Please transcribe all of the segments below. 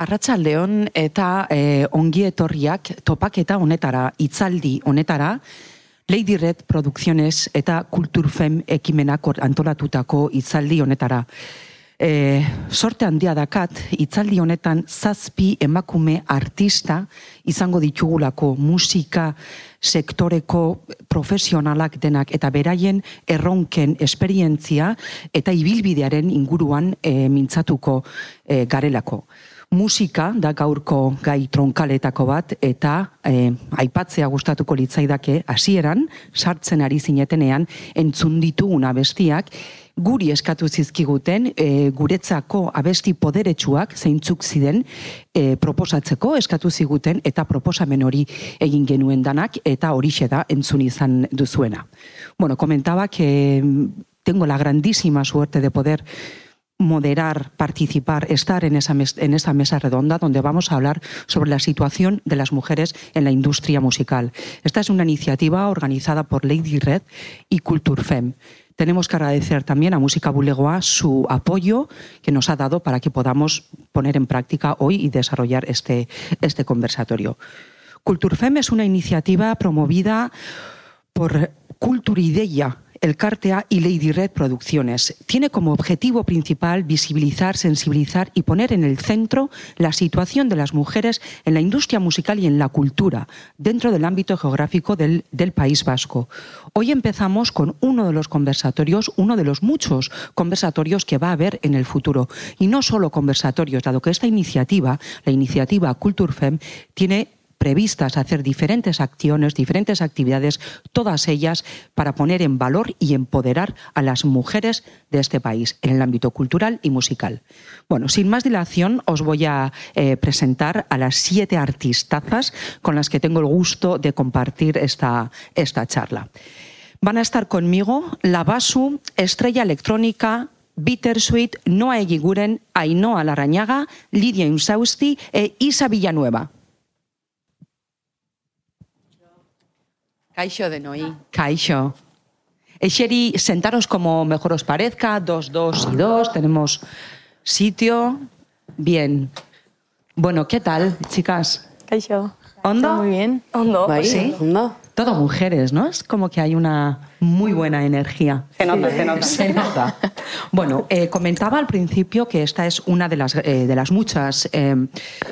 Arratsaldeon eta e, ongi etorriak topaketa honetara, itzaldi honetara, Lady Red Producciones eta Kulturfem ekimenak antolatutako itzaldi honetara. E, sorte handia dakat, itzaldi honetan zazpi emakume artista izango ditugulako musika sektoreko profesionalak denak eta beraien erronken esperientzia eta ibilbidearen inguruan e, mintzatuko e, garelako musika da gaurko gai tronkaletako bat eta e, aipatzea gustatuko litzaidake hasieran sartzen ari zinetenean entzun dituguna bestiak guri eskatu zizkiguten e, guretzako abesti poderetsuak zeintzuk ziren e, proposatzeko eskatu ziguten eta proposamen hori egin genuen danak eta horixe da entzun izan duzuena. Bueno, comentaba que tengo la grandísima suerte de poder moderar, participar, estar en esa, mesa redonda donde vamos a hablar sobre la situación de las mujeres en la industria musical. Esta es una iniciativa organizada por Lady Red y Culturfem. Tenemos que agradecer también a Música Bulegoa su apoyo que nos ha dado para que podamos poner en práctica hoy y desarrollar este, este conversatorio. Culturfem es una iniciativa promovida por Culturideia, el CARTEA y Lady Red Producciones. Tiene como objetivo principal visibilizar, sensibilizar y poner en el centro la situación de las mujeres en la industria musical y en la cultura dentro del ámbito geográfico del, País Vasco. Hoy empezamos con uno de los conversatorios, uno de los muchos conversatorios que va a haber en el futuro. Y no solo conversatorios, dado que esta iniciativa, la iniciativa Culturfem, tiene previstas hacer diferentes acciones, diferentes actividades, todas ellas para poner en valor y empoderar a las mujeres de este país en el ámbito cultural y musical. Bueno, sin más dilación, os voy a eh, presentar a las siete artistazas con las que tengo el gusto de compartir esta, esta charla. Van a estar conmigo la Basu, Estrella Electrónica, Bittersweet, Noa Eguiguren, Ainhoa Larañaga, Lidia Insausti e Isa Villanueva. Caixo de Noí. Caixo. E xeri, sentaros como mejor os parezca, dos, dos y dos, tenemos sitio, bien. Bueno, ¿qué tal, chicas? Caixo. ¿Ondo? Muy bien. Ondo. Sí. Ondo. Todo mujeres, ¿no? Es como que hay una muy buena energía. Se nota, se nota. Se nota. Bueno, eh, comentaba al principio que esta es una de las, eh, de las muchas eh,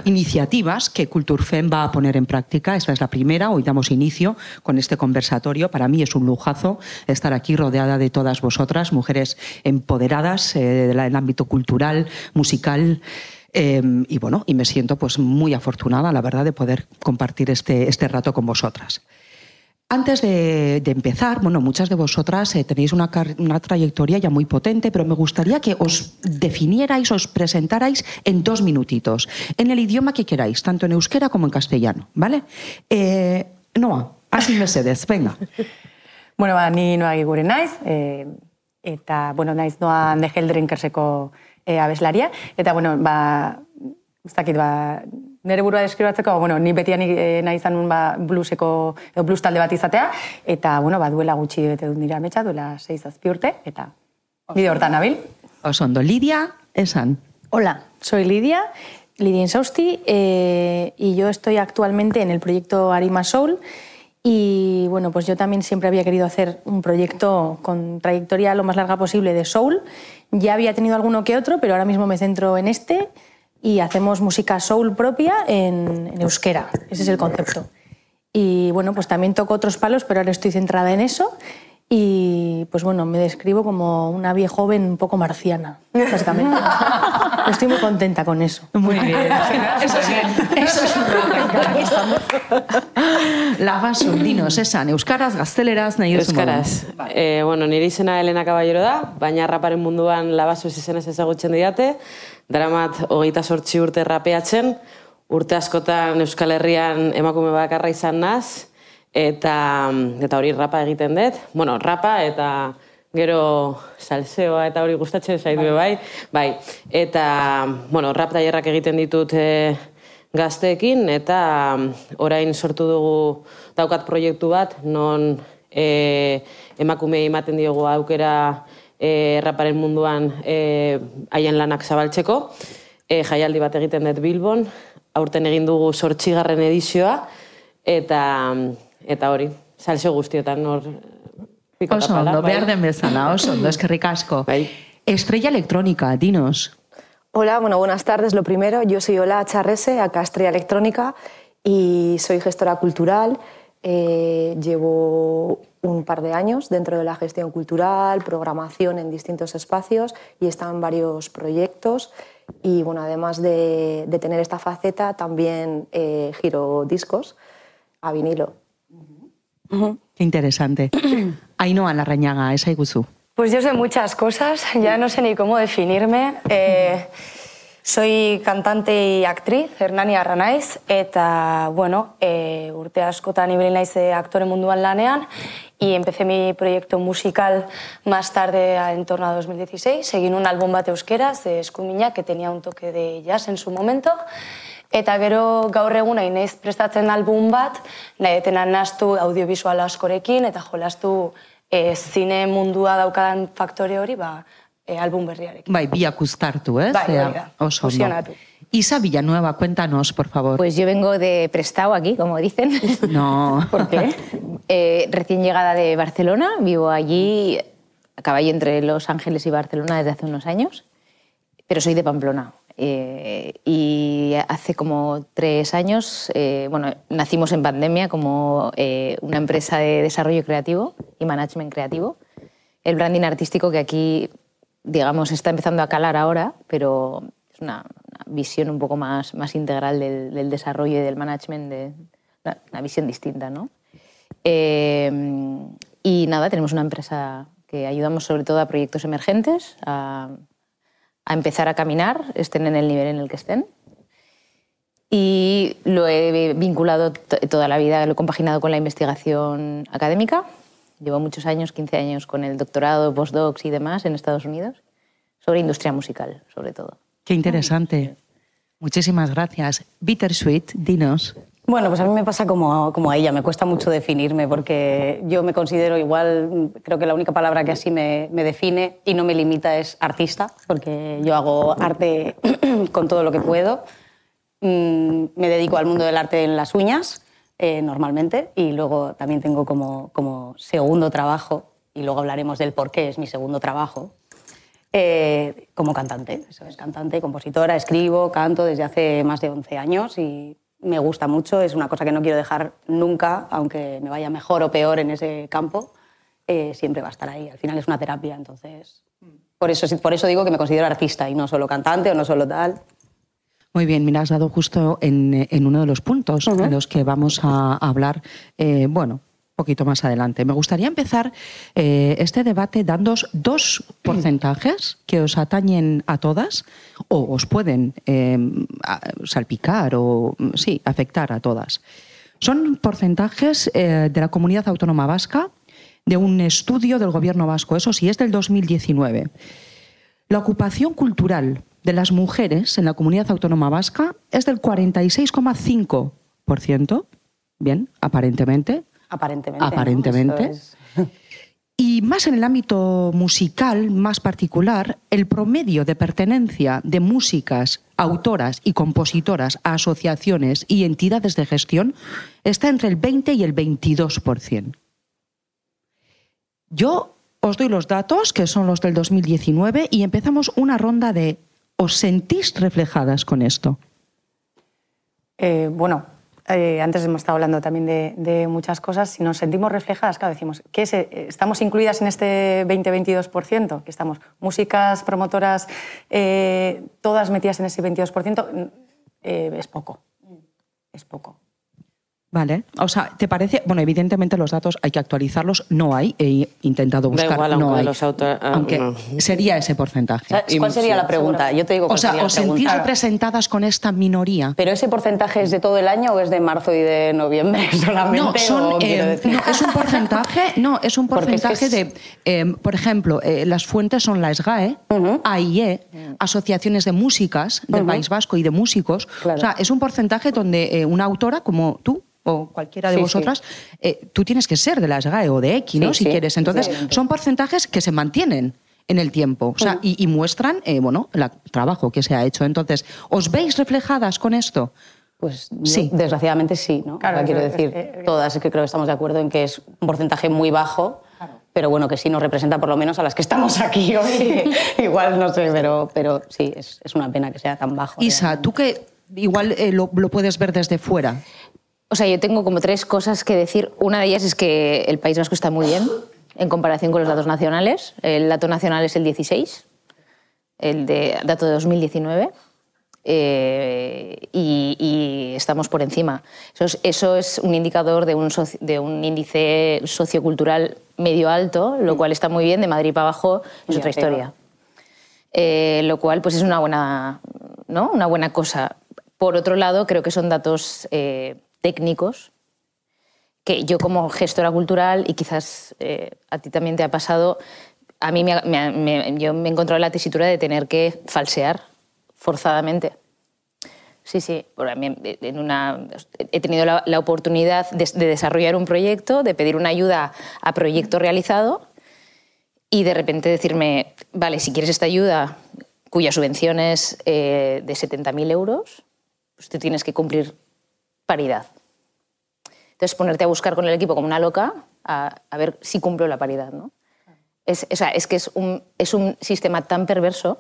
iniciativas que Culturfem va a poner en práctica. Esta es la primera, hoy damos inicio con este conversatorio. Para mí es un lujazo estar aquí rodeada de todas vosotras, mujeres empoderadas del ámbito cultural, musical. y bueno, y me siento pues muy afortunada, la verdad, de poder compartir este, este rato con vosotras. Antes de, empezar, bueno, muchas de vosotras eh, tenéis una, trayectoria ya muy potente, pero me gustaría que os definierais, os presentarais en dos minutitos, en el idioma que queráis, tanto en euskera como en castellano, ¿vale? Eh, Noa, así Mercedes, venga. bueno, ba, ni noa gure naiz, eh, eta, bueno, naiz noa de Heldrinkerseko eh, abeslaria, eta, bueno, ba, ez dakit, ba, nire burua deskribatzeko, bueno, ni betian e, nahi izan ba, blueseko, edo blues talde bat izatea, eta, bueno, ba, duela gutxi bete dut nire ametsa, duela 6 urte, eta bide hortan nabil. Osondo, Lidia, esan. Hola, soy Lidia, Lidia Insausti, eh, y yo estoy actualmente en el proyecto Arima Soul, y bueno, pues yo también siempre había querido hacer un proyecto con trayectoria lo más larga posible de soul. Ya había tenido alguno que otro, pero ahora mismo me centro en este y hacemos música soul propia en, en, euskera. Ese es el concepto. Y bueno, pues también toco otros palos, pero ahora estoy centrada en eso. Y pues bueno, me describo como una vieja joven un poco marciana, básicamente. Estoy muy contenta con eso. Muy bien. Eso es, eso es Aquí estamos. Labasun, dinos, esan, euskaraz, gazteleraz, nahi duzu Euskaraz. Eh, bueno, nire izena Elena Caballero da, baina raparen munduan labasu izenez ezagutzen diate. Daramat, hogeita sortzi urte rapeatzen, urte askotan Euskal Herrian emakume bakarra izan naz, eta, eta hori rapa egiten dut. Bueno, rapa eta gero salseoa eta hori gustatzen zaitu bai. bai. Eta, bueno, rap daierrak egiten ditut e, gazteekin, eta orain sortu dugu daukat proiektu bat, non e, emakume ematen diogu aukera e, raparen munduan e, haien lanak zabaltzeko. e, jaialdi bat egiten dut Bilbon, aurten egin dugu sortxigarren edizioa, eta, eta hori, salseo guztietan hor Oso ondo, behar den bezala, oso ondo, eskerrik asko. Bai. Estrella Electrónica, dinos. Hola, bueno, buenas tardes. Lo primero, yo soy Ola Charrese, acá Estrella Electrónica, y soy gestora cultural. Eh, llevo un par de años dentro de la gestión cultural, programación en distintos espacios y en varios proyectos. Y bueno, además de, de tener esta faceta, también eh, giro discos a vinilo. Qué interesante. Ainhoa Larrañaga, esa iguzu. Pues yo sé muchas cosas, ya no sé ni cómo definirme. Eh, soy cantante y actriz, Hernani Arranaiz, eta, bueno, e, urte askotan ibili naiz eh, aktore munduan lanean, y empecé mi proyecto musical más tarde, en torno a 2016. Egin un álbum bat euskeraz, de Eskuminak, que tenía un toque de jazz en su momento. Eta gero gaur egun nahi naiz prestatzen album bat, nahi etena nastu audiovisual askorekin, eta jolastu e, zine mundua daukadan faktore hori, ba, e, album berriarekin. Bai, biak uztartu, ez? Bai, Ea, hori da. Oso ondo. Fusionatu. Isa Villanueva, cuéntanos, por favor. Pues yo vengo de prestado aquí, como dicen. No. ¿Por qué? Eh, recién llegada de Barcelona, vivo allí a caballo entre Los Ángeles y Barcelona desde hace unos años, pero soy de Pamplona. Eh, y hace como tres años, eh, bueno, nacimos en pandemia como eh, una empresa de desarrollo creativo y management creativo. El branding artístico que aquí, digamos, está empezando a calar ahora, pero es una, una visión un poco más, más integral del, del desarrollo y del management, de, una, una visión distinta, ¿no? Eh, y nada, tenemos una empresa que ayudamos sobre todo a proyectos emergentes, a, a empezar a caminar, estén en el nivel en el que estén. Y lo he vinculado toda la vida, lo he compaginado con la investigación académica. Llevo muchos años, 15 años, con el doctorado, postdocs y demás en Estados Unidos, sobre industria musical, sobre todo. Qué interesante. Muchísimas gracias. Bittersweet, dinos. Bueno, pues a mí me pasa como, como a ella, me cuesta mucho definirme porque yo me considero igual, creo que la única palabra que así me, me define y no me limita es artista, porque yo hago arte con todo lo que puedo. Mm, me dedico al mundo del arte en las uñas, eh, normalmente, y luego también tengo como, como segundo trabajo, y luego hablaremos del por qué es mi segundo trabajo, eh, como cantante. Eso es cantante, compositora, escribo, canto desde hace más de 11 años y me gusta mucho. Es una cosa que no quiero dejar nunca, aunque me vaya mejor o peor en ese campo, eh, siempre va a estar ahí. Al final es una terapia, entonces. Por eso, por eso digo que me considero artista y no solo cantante o no solo tal. Muy bien, mira, has dado justo en, en uno de los puntos en los que vamos a hablar, eh, bueno, un poquito más adelante. Me gustaría empezar eh, este debate dando dos porcentajes que os atañen a todas o os pueden eh, a- salpicar o, sí, afectar a todas. Son porcentajes eh, de la comunidad autónoma vasca de un estudio del gobierno vasco, eso sí, es del 2019. La ocupación cultural de las mujeres en la comunidad autónoma vasca es del 46,5%. Bien, aparentemente. Aparentemente. Aparentemente. Es- Y más en el ámbito musical, más particular, el promedio de pertenencia de músicas, autoras y compositoras a asociaciones y entidades de gestión está entre el 20 y el 22%. Yo os doy los datos, que son los del 2019, y empezamos una ronda de ¿os sentís reflejadas con esto? Eh, bueno, eh, antes hemos estado hablando también de, muchas cosas. Si nos sentimos reflejadas, claro, decimos, ¿qué eh, ¿estamos incluidas en este 20-22%? Que estamos músicas, promotoras, todas metidas en ese 22%, eh, es poco. Es poco. Vale. O sea, ¿te parece? Bueno, evidentemente los datos hay que actualizarlos, no hay, he intentado Da buscar, igual, no hay. los auto- ah, aunque no. sería ese porcentaje. ¿Sabes ¿Cuál sería la pregunta? Yo te digo O sea, sería la ¿os sentís representadas con esta minoría? ¿Pero ese porcentaje es de todo el año o es de marzo y de noviembre solamente? No, son, o quiero eh, no, es un porcentaje, no, es un Porque es que porcentaje es- de, eh, por ejemplo, eh, las fuentes son la SGAE, AIE, asociaciones de músicas del País Vasco y de músicos. Claro. O sea, es un porcentaje donde eh, una autora como tú o cualquiera de Sí, vosotras, eh, tú tienes que ser de la SGAE o de X, ¿no? Sí, si quieres. Entonces, sí. son porcentajes que se mantienen. en el tiempo. O sea, y, y muestran, eh, bueno, el trabajo que se ha hecho. Entonces, ¿os veis reflejadas con esto? Pues Sí. desgraciadamente sí, ¿no? Claro, O sea, quiero decir, es- es- todas es que creo que estamos de acuerdo en que es un porcentaje muy bajo, pero bueno, que sí nos representa por lo menos a las que estamos aquí hoy. Igual, no sé, pero, pero sí, es, es una pena que sea tan bajo. Isa, tú que igual eh, lo, lo puedes ver desde fuera. O sea, yo tengo como tres cosas que decir. Una de ellas es que el País Vasco está muy bien en comparación con los datos nacionales. El dato nacional es el 16, el de, dato de 2019. eh, y, y estamos por encima. Eso es, eso es un indicador de un, soci- de un índice sociocultural medio alto, lo cual está muy bien, de Madrid para abajo es Y otra historia. Eh, lo cual pues es una buena, ¿no? una buena cosa. Por otro lado, creo que son datos eh, técnicos que yo como gestora cultural, y quizás eh, a ti también te ha pasado, a mí me, me me- yo me he encontrado en la tesitura de tener que falsear forzadamente. Sí, sí. En una, he tenido la, la oportunidad de, de desarrollar un proyecto, de pedir una ayuda a proyecto realizado y de repente decirme, vale, si quieres esta ayuda, cuya subvención es eh, de 70.000 euros, pues tú tienes que cumplir paridad. Entonces ponerte a buscar con el equipo como una loca a, a ver si cumplo la paridad. ¿no? Es, o sea, es que es un, es un sistema tan perverso,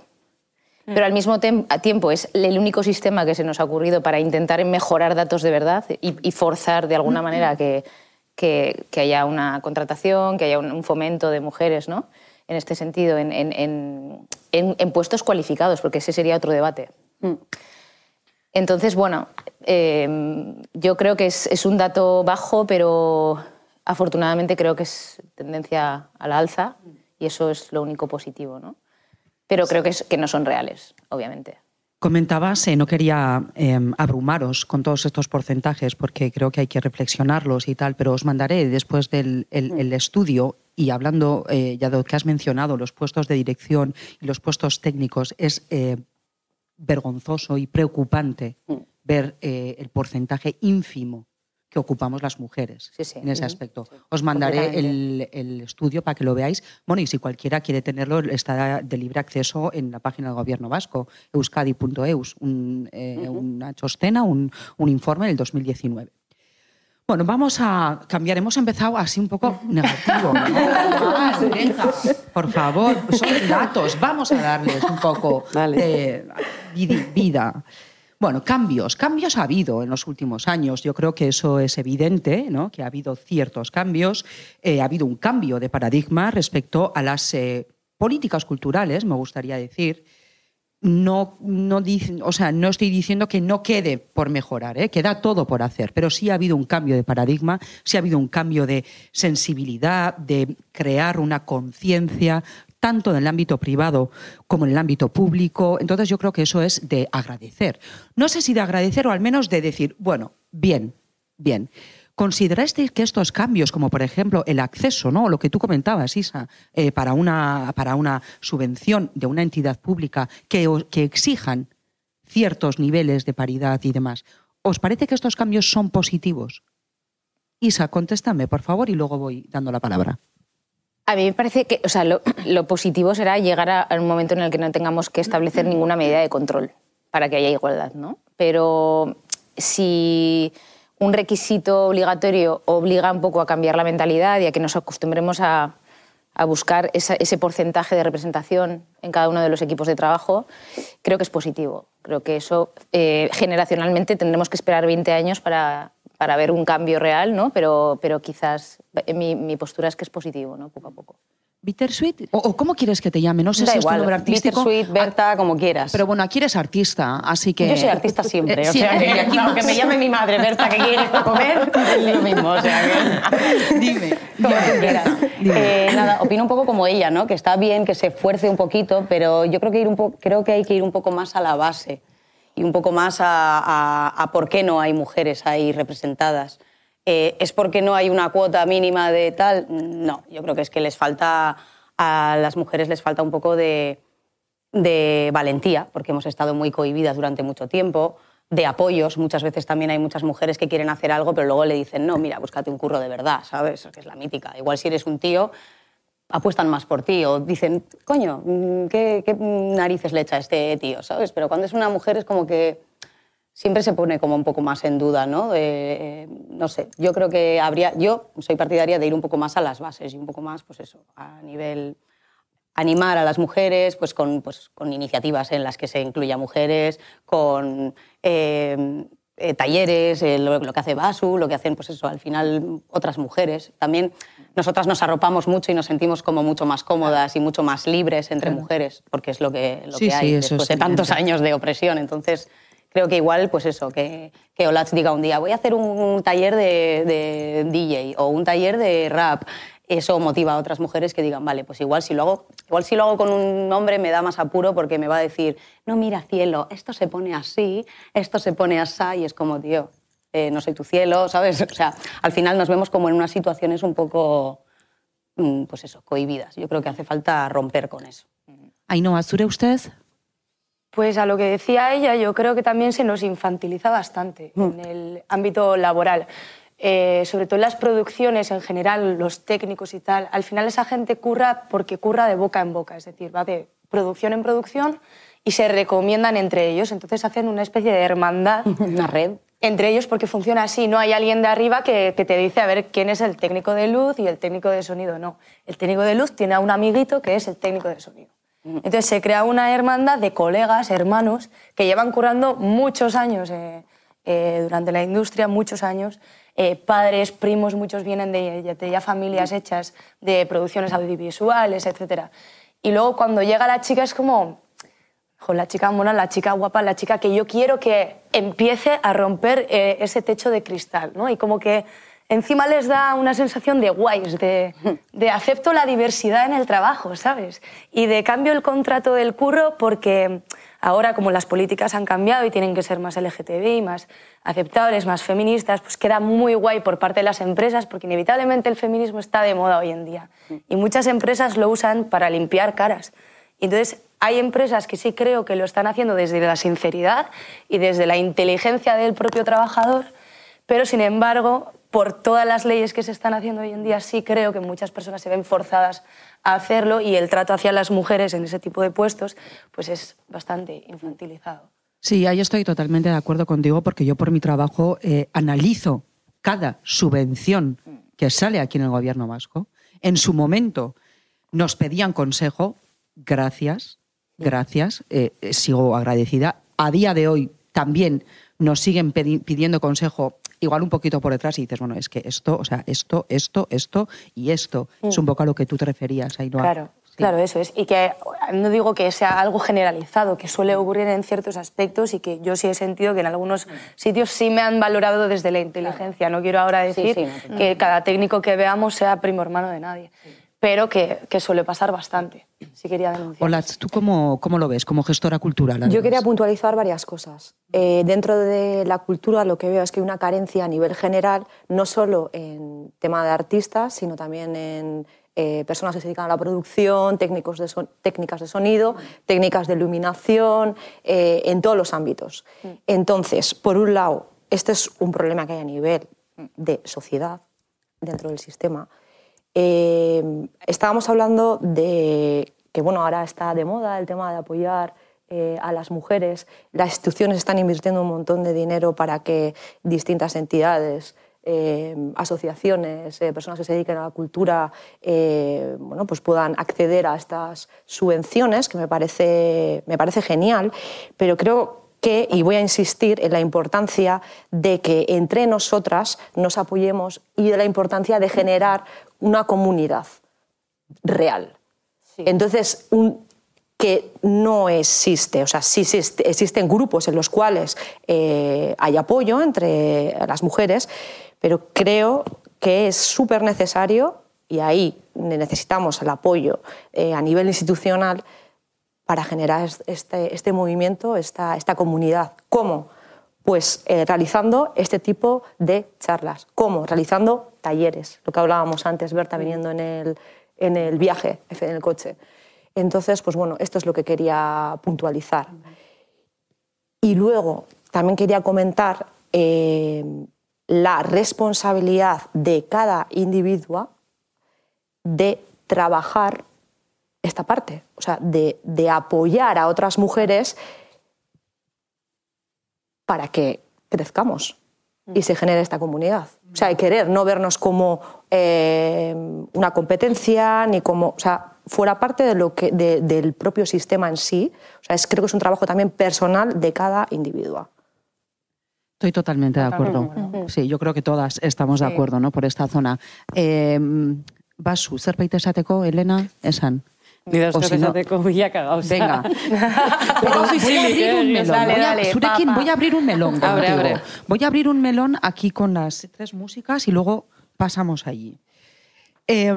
pero al mismo tiempo es el único sistema que se nos ha ocurrido para intentar mejorar datos de verdad y, y forzar de alguna manera que, que, que haya una contratación, que haya un, un fomento de mujeres ¿no? en este sentido, en, en- en- en- en puestos cualificados, porque ese sería otro debate. Entonces, bueno, eh, yo creo que es, es un dato bajo, pero afortunadamente creo que es tendencia a la alza y eso es lo único positivo, ¿no? Pero creo que, es- que no son reales, obviamente. Comentabas, eh, no quería eh, abrumaros con todos estos porcentajes porque creo que hay que reflexionarlos y tal, pero os mandaré después del el- el estudio y hablando eh, ya de lo que has mencionado, los puestos de dirección y los puestos técnicos, es eh, vergonzoso y preocupante ver eh, el porcentaje ínfimo que ocupamos las mujeres Sí, sí. en ese aspecto. Os mandaré el, el estudio para que lo veáis. Bueno, y si cualquiera quiere tenerlo, está de libre acceso en la página del Gobierno Vasco, euskadi.eus, un, eh, una chostena, un, un informe del 2019. Bueno, vamos a cambiar. Hemos empezado así un poco negativo. venga, por favor, son datos. Vamos a darles un poco Dale. de vida. Bueno, cambios. Cambios ha habido en los últimos años. Yo creo que eso es evidente, ¿no? que ha habido ciertos cambios. Eh, ha habido un cambio de paradigma respecto a las eh, políticas culturales, me gustaría decir no, no, o sea, no estoy diciendo que no quede por mejorar, ¿eh? queda todo por hacer, pero sí ha habido un cambio de paradigma, sí ha habido un cambio de sensibilidad, de crear una conciencia, tanto en el ámbito privado como en el ámbito público. Entonces yo creo que eso es de agradecer. No sé si de agradecer o al menos de decir, bueno, bien, bien. ¿Considerasteis que estos cambios, como por ejemplo el acceso, ¿no? lo que tú comentabas, Isa, eh, para, una, para una subvención de una entidad pública que, exijan ciertos niveles de paridad y demás, ¿os parece que estos cambios son positivos? Isa, contéstame, por favor, y luego voy dando la palabra. A mí me parece que o sea, lo, lo positivo será llegar a un momento en el que no tengamos que establecer ninguna medida de control para que haya igualdad, ¿no? Pero si un requisito obligatorio obliga un poco a cambiar la mentalidad y a que nos acostumbremos a, buscar ese porcentaje de representación en cada uno de los equipos de trabajo, creo que es positivo. Creo que eso eh, generacionalmente tendremos que esperar 20 años para, para ver un cambio real, ¿no? pero, pero quizás mi, mi postura es que es positivo, ¿no? poco a poco. ¿Bittersweet? ¿O, o cómo quieres que te llame? No sé Da si es tu nombre artístico. Bittersweet, Berta, como quieras. Pero bueno, aquí eres artista, así que... Yo soy artista siempre, Eh, o sí, sea, que, aquí aunque me llame mi madre Berta, que quieres para comer? Es lo mismo, o sea que... Dime, Como dime, tú quieras. dime. Eh, nada, opino un poco como ella, ¿no? Que está bien que se esfuerce un poquito, pero yo creo que, ir un po- creo que hay que ir un poco más a la base y un poco más a, a- a por qué no hay mujeres ahí representadas. Eh, ¿Es porque no hay una cuota mínima de tal? No, yo creo que es que les falta, a las mujeres les falta un poco de, valentía, porque hemos estado muy cohibidas durante mucho tiempo, de apoyos. Muchas veces también hay muchas mujeres que quieren hacer algo, pero luego le dicen, no, mira, búscate un curro de verdad, ¿sabes? Que es la mítica. Igual si eres un tío, apuestan más por ti o dicen, coño, mm, ¿qué, qué narices le echa este tío, ¿sabes? Pero cuando es una mujer es como que siempre se pone como un poco más en duda, ¿no? Eh, no sé, yo creo que habría, yo soy partidaria de ir un poco más a las bases y un poco más, pues eso, a nivel animar a las mujeres pues con, pues, con iniciativas en las que se incluya mujeres, con eh, eh, talleres, lo, lo, que hace Basu, lo que hacen pues eso, al final otras mujeres. También nosotras nos arropamos mucho y nos sentimos como mucho más cómodas y mucho más libres entre mujeres, porque es lo que, lo que hay después de tantos años de opresión. Entonces, creo que igual, pues eso, que, que Olach diga un día, voy a hacer un, taller de, DJ o un taller de rap. Eso motiva a otras mujeres que digan, vale, pues igual si lo igual si lo con un hombre me da más apuro porque me va a decir, no, mira, cielo, esto se pone así, esto se pone así, y es como, tío, eh, no soy tu cielo, ¿sabes? O sea, al final nos vemos como en unas situaciones un poco, mm, pues eso, cohibidas. Yo creo que hace falta romper con eso. no ¿azure usted? Pues a lo que decía ella, yo creo que también se nos infantiliza bastante mm. en el ámbito laboral. Eh, sobre todo en las producciones en general, los técnicos y tal, al final esa gente curra porque curra de boca en boca, es decir, va de producción en producción y se recomiendan entre ellos, entonces hacen una especie de hermandad. Una red. Entre ellos porque funciona así, no hay alguien de arriba que, que, te dice a ver quién es el técnico de luz y el técnico de sonido, no. El técnico de luz tiene a un amiguito que es el técnico de sonido. Entonces se crea una hermandad de colegas, hermanos, que llevan curando muchos años eh, eh, durante la industria, muchos años. Eh, padres, primos, muchos vienen de, ya familias hechas de producciones audiovisuales, etc. Y luego cuando llega la chica es como, la chica mona, la chica guapa, la chica que yo quiero que empiece a romper ese techo de cristal, ¿no? Y como que encima les da una sensación de guays, de, de, acepto la diversidad en el trabajo, ¿sabes? Y de cambio el contrato del curro porque ahora como las políticas han cambiado y tienen que ser más LGTBI, más aceptables, más feministas, pues queda muy guay por parte de las empresas porque inevitablemente el feminismo está de moda hoy en día y muchas empresas lo usan para limpiar caras. Entonces, hay empresas que sí creo que lo están haciendo desde la sinceridad y desde la inteligencia del propio trabajador, pero sin embargo por todas las leyes que se están haciendo hoy en día, sí creo que muchas personas se ven forzadas a hacerlo y el trato hacia las mujeres en ese tipo de puestos pues es bastante infantilizado. Sí, ahí estoy totalmente de acuerdo contigo porque yo por mi trabajo eh, analizo cada subvención que sale aquí en el gobierno vasco. En su momento nos pedían consejo, gracias, gracias, eh, eh, sigo agradecida. A día de hoy también nos siguen pidiendo consejo igual un poquito por detrás y dices, bueno, es que esto, o sea, esto, esto, esto y esto. Es un mm. poco a lo que tú te referías, Ainhoa. Claro. Claro, eso es. Y que no digo que sea algo generalizado, que suele ocurrir en ciertos aspectos y que yo sí he sentido que en algunos sitios sí me han valorado desde la inteligencia. No quiero ahora decir que cada técnico que veamos sea primo hermano de nadie pero que, que, suele pasar bastante. Sí quería denunciar. Hola, ¿tú cómo, cómo, lo ves como gestora cultural? Yo quería puntualizar varias cosas. Eh, dentro de la cultura lo que veo es que hay una carencia a nivel general, no solo en tema de artistas, sino también en eh, personas que se dedican a la producción, técnicos de técnicas de sonido, técnicas de iluminación, eh, en todos los ámbitos. Mm. Entonces, por un lado, este es un problema que hay a nivel de sociedad dentro del sistema, eh, estábamos hablando de que bueno, ahora está de moda el tema de apoyar eh, a las mujeres. Las instituciones están invirtiendo un montón de dinero para que distintas entidades, eh, asociaciones, personas que se dediquen a la cultura, bueno, pues puedan acceder a estas subvenciones, que me parece, me parece genial, pero creo que, y voy a insistir en la importancia de que entre nosotras nos apoyemos y de la importancia de generar una comunidad real. Entonces, que no existe, o sea, sí existen grupos en los cuales eh, hay apoyo entre las mujeres, pero creo que es súper necesario, y ahí necesitamos el apoyo eh, a nivel institucional, para generar este, este movimiento, esta, esta, comunidad. ¿Cómo? Pues eh, realizando este tipo de charlas. ¿Cómo? Realizando talleres, lo que hablábamos antes, Berta, viniendo en el, en el viaje, en el coche. Entonces, pues bueno, esto es lo que quería puntualizar. Y luego también quería comentar eh, la responsabilidad de cada individuo de trabajar esta parte, o sea, de, de apoyar a otras mujeres para que crezcamos y se genere esta comunidad. O sea, hay querer, no vernos como eh, una competencia, ni como, o sea, fuera parte de lo que, de- del propio sistema en sí. O sea, es, creo que es un trabajo también personal de cada individuo. Estoy totalmente de acuerdo. Sí, yo creo que todas estamos de acuerdo, ¿no? Por esta zona. Eh, Basu, zerbait esateko, Elena, esan. Ni O si no- dauzko bilaka gauza. Venga. Pero voy a abrir un melón. Dale, voy, a, dale, Zurekin papa. voy a abrir un melón. Abre, abre. Voy a abrir un melón aquí con las tres músicas y luego pasamos allí. Eh,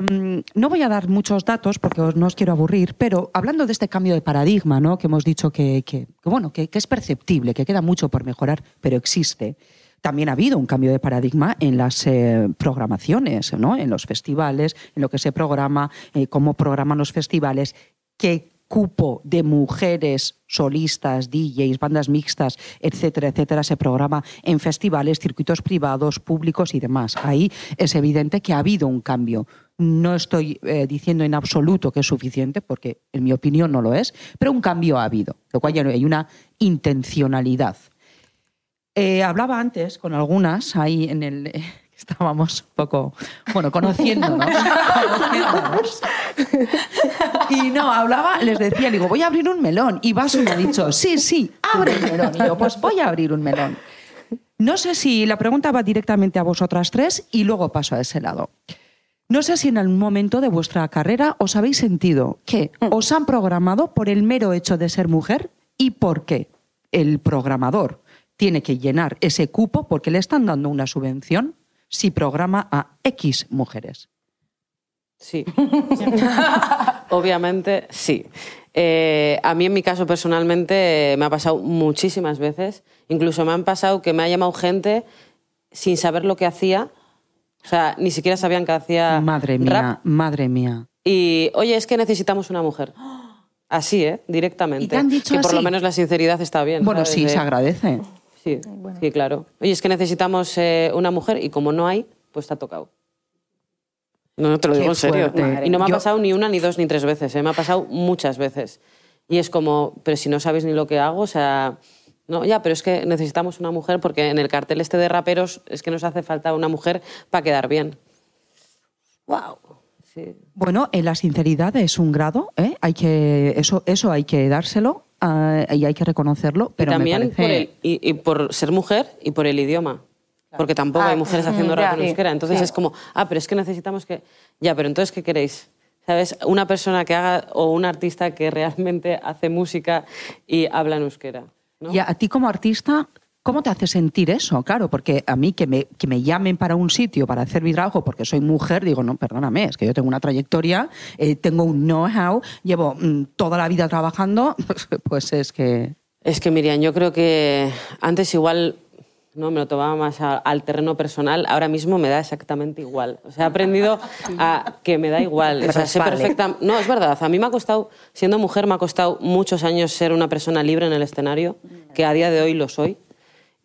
no voy a dar muchos datos porque os- no os quiero aburrir, pero hablando de este cambio de paradigma, ¿no? que hemos dicho que, que- que, bueno, que, que es perceptible, que queda mucho por mejorar, pero existe. También ha habido un cambio de paradigma en las eh, programaciones, ¿no? en los festivales, en lo que se programa, eh, cómo programan los festivales, qué cupo de mujeres solistas, DJs, bandas mixtas, etcétera, etcétera, se programa en festivales, circuitos privados, públicos y demás. Ahí es evidente que ha habido un cambio. No estoy eh, diciendo en absoluto que es suficiente, porque en mi opinión no lo es, pero un cambio ha habido, lo cual ya hay una intencionalidad. Eh, hablaba antes con algunas ahí en el. eh, estábamos un poco, bueno, conociéndonos. conociéndonos. Y no, hablaba, les decía, digo, voy a abrir un melón. Y Basu me ha dicho, sí, sí, abre el melón. Y yo, pues voy a abrir un melón. No sé si la pregunta va directamente a vosotras tres y luego paso a ese lado. No sé si en algún momento de vuestra carrera os habéis sentido que os han programado por el mero hecho de ser mujer y porque el programador tiene que llenar ese cupo porque le están dando una subvención si programa a X mujeres. Sí. Obviamente, sí. Eh, a mí, en mi caso, personalmente, me ha pasado muchísimas veces. Incluso me han pasado que me ha llamado gente sin saber lo que hacía. O sea, ni siquiera sabían que hacía Madre rap. mía, madre mía. Y, oye, es que necesitamos una mujer. Así, ¿eh? Directamente. ¿Y te han dicho que por lo menos la sinceridad está bien. Bueno, ¿sabes? sí, se agradece. Sí, sí, claro. Oye, es que necesitamos eh, una mujer y como no hay, pues te ha tocado. No, no te lo Qué digo en serio. fuerte. Y no me ha Yo- pasado ni una, ni dos, ni tres veces. ¿eh? Me ha pasado muchas veces. Y es como, pero si no sabes ni lo que hago, o sea... No, ya, pero es que necesitamos una mujer porque en el cartel este de raperos es que nos hace falta una mujer para quedar bien. ¡Wow! Sí. Bueno, eh, la sinceridad es un grado, ¿eh? hay que, eso, eso hay que dárselo ah, y hay que reconocerlo, pero y también me por, el- y, y por ser mujer y por el idioma. Porque tampoco Ah, hay mujeres haciendo rap en euskera. Entonces sí. es como, ah, pero es que necesitamos que... Ya, pero entonces, ¿qué queréis? ¿Sabes? Una persona que haga, o un artista que realmente hace música y habla en euskera. ¿no? Y a ti como artista, ¿cómo te hace sentir eso? Claro, porque a mí que me, que me llamen para un sitio para hacer mi trabajo porque soy mujer, digo, no, perdóname, es que yo tengo una trayectoria, eh, tengo un know-how, llevo mm, toda la vida trabajando, pues es que... Es que Miriam, yo creo que antes igual no me lo tomaba más a- al terreno personal, ahora mismo me da exactamente igual. O sea, he aprendido a que me da igual. O sea, sé perfecta. No, es verdad. A mí me ha costado, siendo mujer, me ha costado muchos años ser una persona libre en el escenario, que a día de hoy lo soy.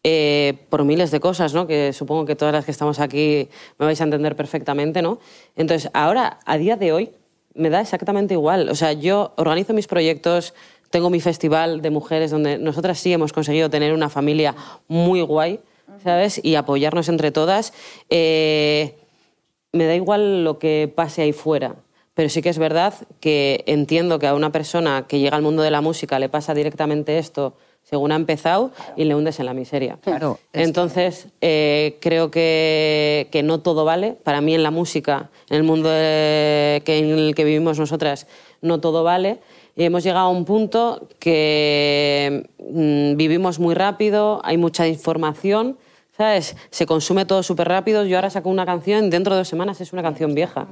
Eh, por miles de cosas, ¿no? Que supongo que todas las que estamos aquí me vais a entender perfectamente, ¿no? Entonces, ahora, a día de hoy, me da exactamente igual. O sea, yo organizo mis proyectos, tengo mi festival de mujeres donde nosotras sí hemos conseguido tener una familia muy guay, ¿sabes? Y apoyarnos entre todas. Eh, me da igual lo que pase ahí fuera. Pero sí que es verdad que entiendo que a una persona que llega al mundo de la música le pasa directamente esto según ha empezado y le hundes en la miseria. Claro, Entonces, eh, creo que, que no todo vale. Para mí en la música, en el mundo eh, que, en el que vivimos nosotras, no todo vale. Y hemos llegado a un punto que mm, vivimos muy rápido, hay mucha información, ¿sabes? Se consume todo súper rápido. Yo ahora saco una canción, dentro de dos semanas es una canción vieja,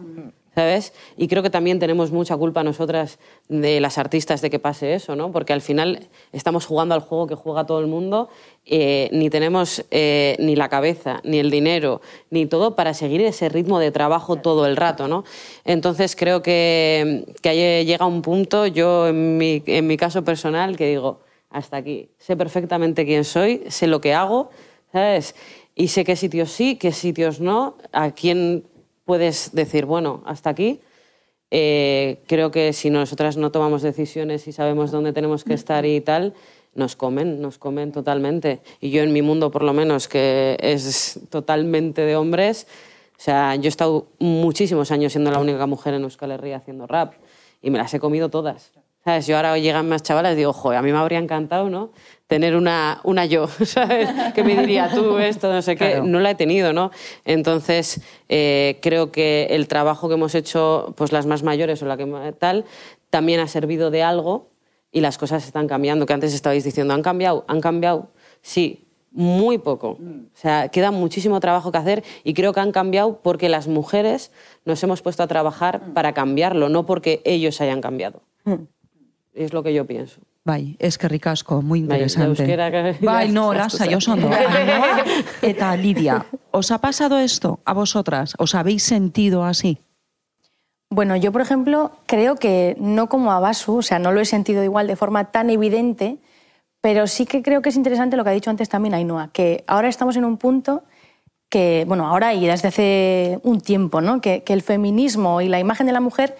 ¿sabes? Y creo que también tenemos mucha culpa nosotras de las artistas de que pase eso, ¿no? Porque al final estamos jugando al juego que juega todo el mundo, eh, ni tenemos eh, ni la cabeza, ni el dinero, ni todo para seguir ese ritmo de trabajo todo el rato, ¿no? Entonces creo que, que ahí llega un punto, yo en mi, en mi caso personal, que digo, hasta aquí, sé perfectamente quién soy, sé lo que hago, ¿sabes? Y sé qué sitios sí, qué sitios no, a quién puedes decir, bueno, hasta aquí. eh, creo que si nosotras no tomamos decisiones y sabemos dónde tenemos que estar y tal, nos comen, nos comen totalmente. Y yo en mi mundo, por lo menos, que es totalmente de hombres, o sea, yo he estado muchísimos años siendo la única mujer en Euskal Herria haciendo rap y me las he comido todas. ¿Sabes? Yo ahora llegan más chavales y digo, joder, a mí me habría encantado, ¿no? Tener una, una yo, ¿sabes? Que me diría tú esto, no sé qué. No la he tenido, ¿no? Entonces, eh, creo que el trabajo que hemos hecho, pues las más mayores o la que tal, también ha servido de algo y las cosas están cambiando. Que antes estabais diciendo, ¿han cambiado? ¿Han cambiado? Sí, muy poco. O sea, queda muchísimo trabajo que hacer y creo que han cambiado porque las mujeres nos hemos puesto a trabajar para cambiarlo, no porque ellos hayan cambiado. Es lo que yo pienso. Bai, eskerrik asko, muy interesante. Bai, no, lasa, yo. Ainhoa Eta Lidia, ¿os ha pasado esto a vosotras? ¿Os habéis sentido así? Bueno, yo, por ejemplo, creo que no como a Basu, o sea, no lo he sentido igual de forma tan evidente, pero sí que creo que es interesante lo que ha dicho antes también Ainhoa, que ahora estamos en un punto que, bueno, ahora y desde hace un tiempo, ¿no? que, que el feminismo y la imagen de la mujer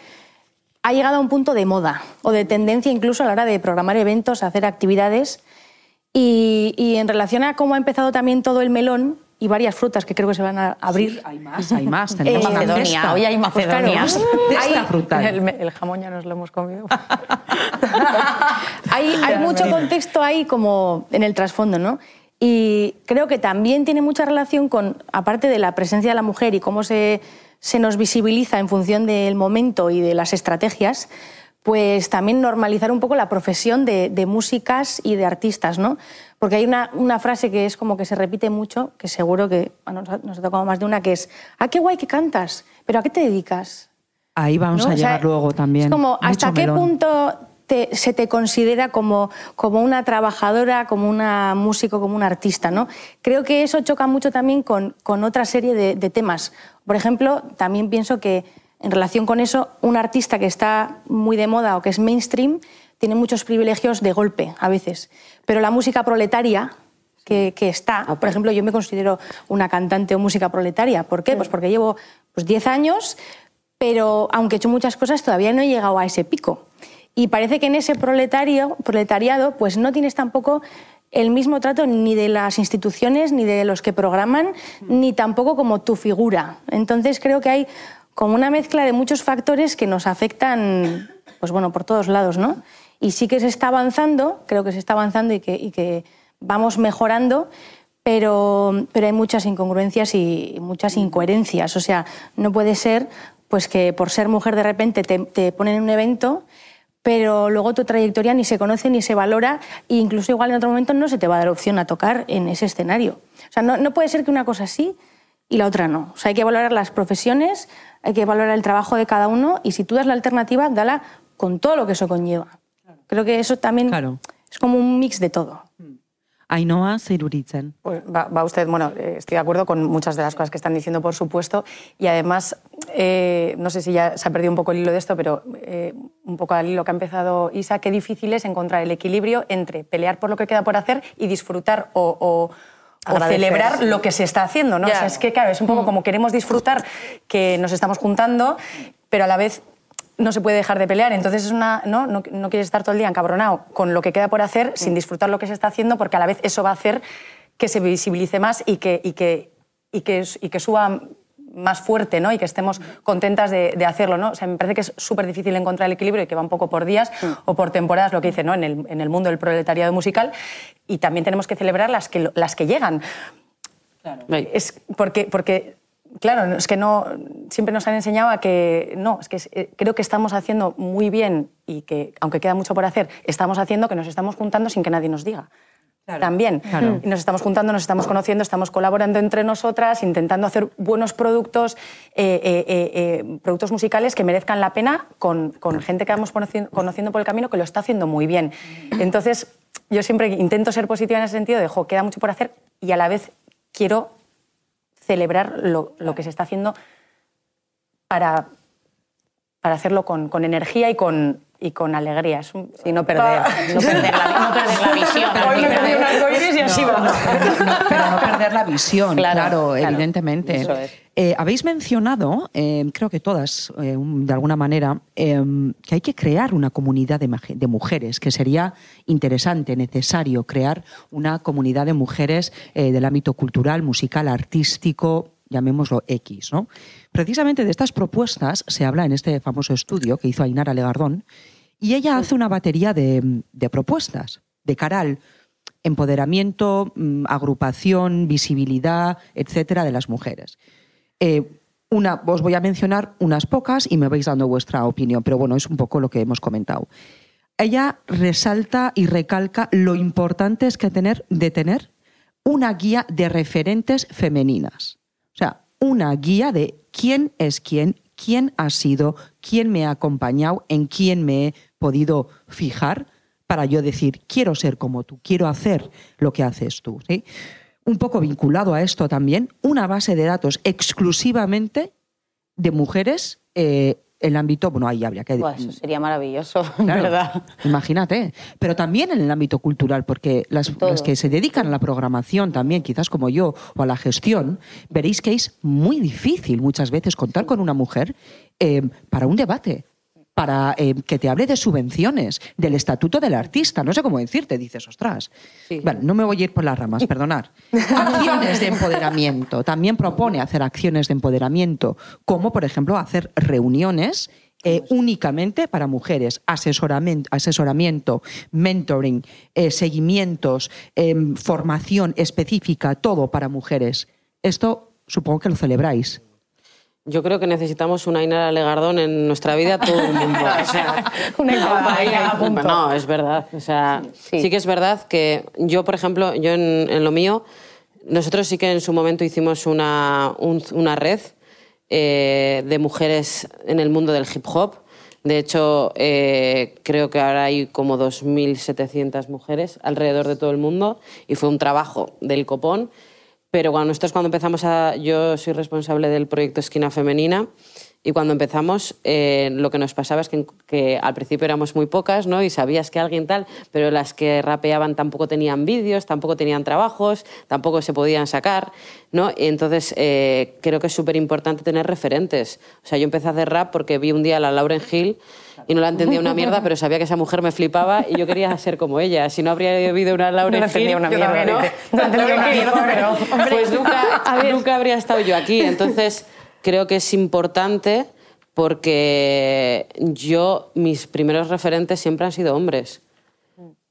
ha llegado a un punto de moda o de tendencia incluso a la hora de programar eventos, hacer actividades. Y, y en relación a cómo ha empezado también todo el melón y varias frutas que creo que se van a abrir. hay más, hay más. Tenemos Eh, Macedonia, cesta. hoy hay Pues claro, hay- frutal. El, el jamón ya nos lo hemos comido. hay, hay mucho contexto ahí como en el trasfondo, ¿no? Y creo que también tiene mucha relación con, aparte de la presencia de la mujer y cómo se, se nos visibiliza en función del momento y de las estrategias, pues también normalizar un poco la profesión de, de músicas y de artistas, ¿no? Porque hay una, una frase que es como que se repite mucho, que seguro que bueno, nos, ha, tocado más de una, que es, ¡ah, qué guay que cantas! ¿Pero a qué te dedicas? Ahí vamos ¿no? a O sea, llegar luego también. Es como, Mucho ¿hasta qué melón. punto te- se te considera como, como una trabajadora, como una músico, como un artista? ¿no? Creo que eso choca mucho también con, con otra serie de, de temas. Por ejemplo, también pienso que en relación con eso, un artista que está muy de moda o que es mainstream tiene muchos privilegios de golpe a veces. Pero la música proletaria, que, que está, por ejemplo, yo me considero una cantante o música proletaria. ¿Por qué? Pues porque llevo pues, 10 años, pero aunque he hecho muchas cosas, todavía no he llegado a ese pico. Y parece que en ese proletario, proletariado pues no tienes tampoco el mismo trato ni de las instituciones, ni de los que programan, ni tampoco como tu figura. Entonces creo que hay como una mezcla de muchos factores que nos afectan pues bueno, por todos lados, ¿no? Y sí que se está avanzando, creo que se está avanzando y que, y que vamos mejorando, pero, pero hay muchas incongruencias y muchas incoherencias. O sea, no puede ser pues que por ser mujer de repente te, te ponen en un evento, pero luego tu trayectoria ni se conoce ni se valora e incluso igual en otro momento no se te va a dar opción a tocar en ese escenario. O sea, no, no puede ser que una cosa sí y la otra no. O sea, hay que valorar las profesiones, hay que valorar el trabajo de cada uno y si tú das la alternativa, dala con todo lo que eso conlleva. Creo que eso también Claro. es como un mix de todo. Ainhoa Zeiruritzen. Pues va, va usted, bueno, eh, estoy de acuerdo con muchas de las cosas que están diciendo, por supuesto, y además, eh, no sé si ya se ha perdido un poco el hilo de esto, pero eh, un poco al hilo que ha empezado Isa, qué difícil es encontrar el equilibrio entre pelear por lo que queda por hacer y disfrutar o, o- o Agradecer. celebrar lo que se está haciendo, ¿no? O Ya. sea, es que, claro, es un poco como queremos disfrutar que nos estamos juntando, pero a la vez no se puede dejar de pelear. Entonces es una, ¿no? No, no quieres estar todo el día encabronado con lo que queda por hacer sin disfrutar lo que se está haciendo, porque a la vez eso va a hacer que se visibilice más y que, y que, y que, y que suba más fuerte ¿no? y que estemos contentas de, de hacerlo. ¿no? O sea, me parece que es súper difícil encontrar el equilibrio y que va un poco por días o por temporadas, lo que dice ¿no? en, el, en el mundo del proletariado musical. Y también tenemos que celebrar las que, las que llegan. Bai. Es porque, porque, claro, es que no, siempre nos han enseñado a que no, es que eh, creo que estamos haciendo muy bien y que, aunque queda mucho por hacer, estamos haciendo que nos estamos juntando sin que nadie nos diga. También. Claro. Y nos estamos juntando, nos estamos conociendo, estamos colaborando entre nosotras, intentando hacer buenos productos, eh, eh, eh, eh, productos musicales que merezcan la pena con, con gente que vamos conociendo, conociendo por el camino que lo está haciendo muy bien. Entonces, yo siempre intento ser positiva en ese sentido de, jo, queda mucho por hacer y a la vez quiero celebrar lo, lo que se está haciendo para, para hacerlo con, con energía y con, y con alegría. Es un... Sí, no perder, no perder, la, no perder la visión. Hoy me comí un arcoíris y así No, vamos. no, no, pero no perder la visión, claro, Claro, claro. evidentemente. Eso es. Eh, habéis mencionado, eh, creo que todas, eh, de alguna manera, eh, que hay que crear una comunidad de, de mujeres, que sería interesante, necesario crear una comunidad de mujeres del ámbito cultural, musical, artístico, llamémoslo X. ¿no? Precisamente de estas propuestas se habla en este famoso estudio que hizo Ainara Legardón, y ella hace una batería de, de propuestas de cara al empoderamiento, mm, agrupación, visibilidad, etcétera, de las mujeres. Eh, una, os voy a mencionar unas pocas y me vais dando vuestra opinión, pero bueno, es un poco lo que hemos comentado. Ella resalta y recalca lo importante es que tener, de tener una guía de referentes femeninas. O sea, una guía de quién es quién, quién ha sido, quién me ha acompañado, en quién me he podido fijar para yo decir, quiero ser como tú, quiero hacer lo que haces tú. ¿sí? Un poco vinculado a esto también, una base de datos exclusivamente de mujeres eh, el ámbito, bueno, ahí habría que... Buah, eso sería maravilloso, Claro, ¿verdad? Imagínate. Pero también en el ámbito cultural, porque las que se dedican a la programación también, quizás como yo, o a la gestión, veréis que es muy difícil muchas veces contar con una mujer eh, para un debate para eh, que te hable de subvenciones, del estatuto del artista, no sé cómo decirte, dices, ostras. Bueno, no me voy a ir por las ramas, perdonar. acciones de empoderamiento. También propone hacer acciones de empoderamiento, como por ejemplo hacer reuniones eh, únicamente para mujeres, asesoramiento, asesoramiento mentoring, eh, seguimientos, em, formación específica, todo para mujeres. Esto supongo que lo celebráis. Yo creo que necesitamos una Ainara Legardón en nuestra vida todo el mundo. O sea, Una hay- punto. no, es verdad. O sea, sí. Sí. que es verdad que yo, por ejemplo, yo en, en lo mío, nosotros sí que en su momento hicimos una, un- una red eh, de mujeres en el mundo del hip hop. De hecho, eh, creo que ahora hay como 2.700 mujeres alrededor de todo el mundo y fue un trabajo del copón. Pero cuando nosotros cuando empezamos a... Yo soy responsable del proyecto Esquina Femenina y cuando empezamos eh, lo que nos pasaba es que, que al principio éramos muy pocas ¿no? y sabías que alguien tal, pero las que rapeaban tampoco tenían vídeos, tampoco tenían trabajos, tampoco se podían sacar. ¿no? Y entonces eh, creo que es súper importante tener referentes. O sea, yo empecé a hacer rap porque vi un día a la Lauren Hill y no la entendía una mierda, pero sabía que esa mujer me flipaba y yo quería ser como ella. Si no habría habido una Lauren No entendía una mierda, ¿no? No entendía una mierda, pero... Pues nunca, nunca habría estado yo aquí. Entonces, creo que es importante porque yo, mis primeros referentes siempre han sido hombres.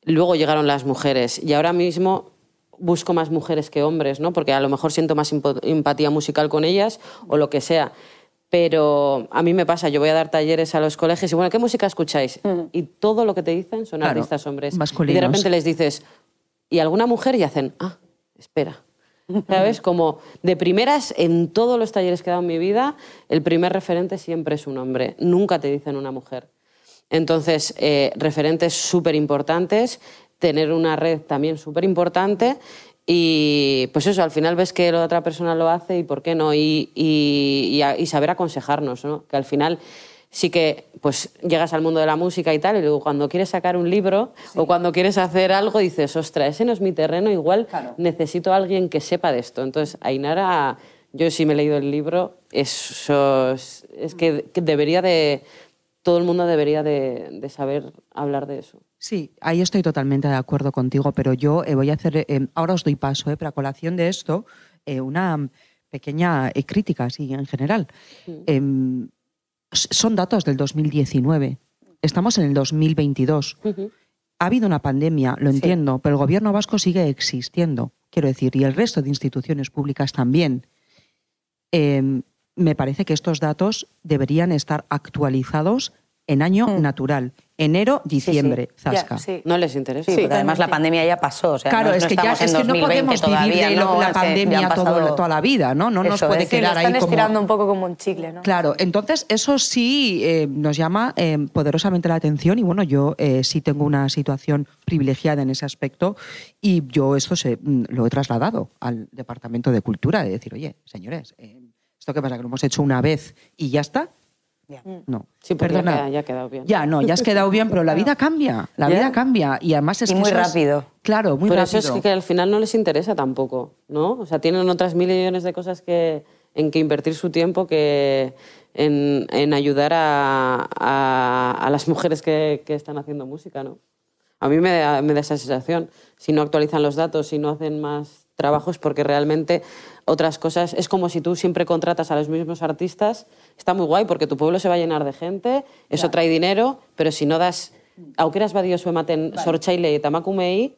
Luego llegaron las mujeres y ahora mismo busco más mujeres que hombres, ¿no? Porque a lo mejor siento más empatía musical con ellas o lo que sea. Pero a mí me pasa, yo voy a dar talleres a los colegios y bueno, ¿qué música escucháis? Y todo lo que te dicen son Claro, artistas hombres. masculinos. Y de repente les dices, ¿y alguna mujer? Y hacen, ah, espera. ¿Sabes? Como de primeras, en todos los talleres que he dado en mi vida, el primer referente siempre es un hombre. Nunca te dicen una mujer. Entonces, eh, referentes súper importantes, tener una red también súper importante y pues eso, al final ves que la otra persona lo hace y por qué no, y, y- y a- y saber aconsejarnos, ¿no? Que al final sí que pues llegas al mundo de la música y tal, y luego cuando quieres sacar un libro o cuando quieres hacer algo dices, ostras, ese no es mi terreno, igual necesito a alguien que sepa de esto. Entonces, Ainara, yo sí me he leído el libro, eso es, es que, que debería de, todo el mundo debería de, de saber hablar de eso. Sí, ahí estoy totalmente de acuerdo contigo, pero yo eh, voy a hacer, eh, ahora os doy paso, eh, pero a colación de esto, eh, una pequeña crítica, así en general. Em, son datos del 2019, estamos en el 2022. Ha habido una pandemia, lo entiendo, pero el gobierno vasco sigue existiendo, quiero decir, y el resto de instituciones públicas también. Em, me parece que estos datos deberían estar actualizados en año natural, enero, diciembre, zasca. Ya, sí. No les interesa. Sí, porque además la pandemia ya pasó. O sea, Claro, no, es no que ya es que no 2020 podemos vivir todavía, de lo- ¿no? la que pandemia todo- toda la vida, ¿no? No nos Eso puede es. Lo quedar ahí están como... estirando un poco como un chicle, ¿no? Claro, entonces eso sí eh, nos llama eh, poderosamente la atención y bueno, yo eh, sí tengo una situación privilegiada en ese aspecto y yo esto se, mm, lo he trasladado al Departamento de Cultura, de decir, oye, señores, eh, ¿esto qué pasa? ¿Que lo hemos hecho una vez y ya está? No. Sí, ya Perdona. queda- ya ha quedado bien. Ya, no, ya has quedado bien, pero la vida cambia. La Ya. vida cambia. Y además es Y que muy es- rápido. claro, muy rápido. eso es que, que al final no les interesa tampoco, ¿no? O sea, tienen otras mil millones de cosas que, en que invertir su tiempo que en, en ayudar a, a- a las mujeres que, que están haciendo música, ¿no? A mí me da, me da esa sensación. Si no actualizan los datos, si no hacen más trabajos, porque realmente otras cosas... Es como si tú siempre contratas a los mismos artistas. Está muy guay porque tu pueblo se va a llenar de gente, eso trae dinero, pero si no das... Aukeraz badiozu ematen sortzaile eta emakumeei,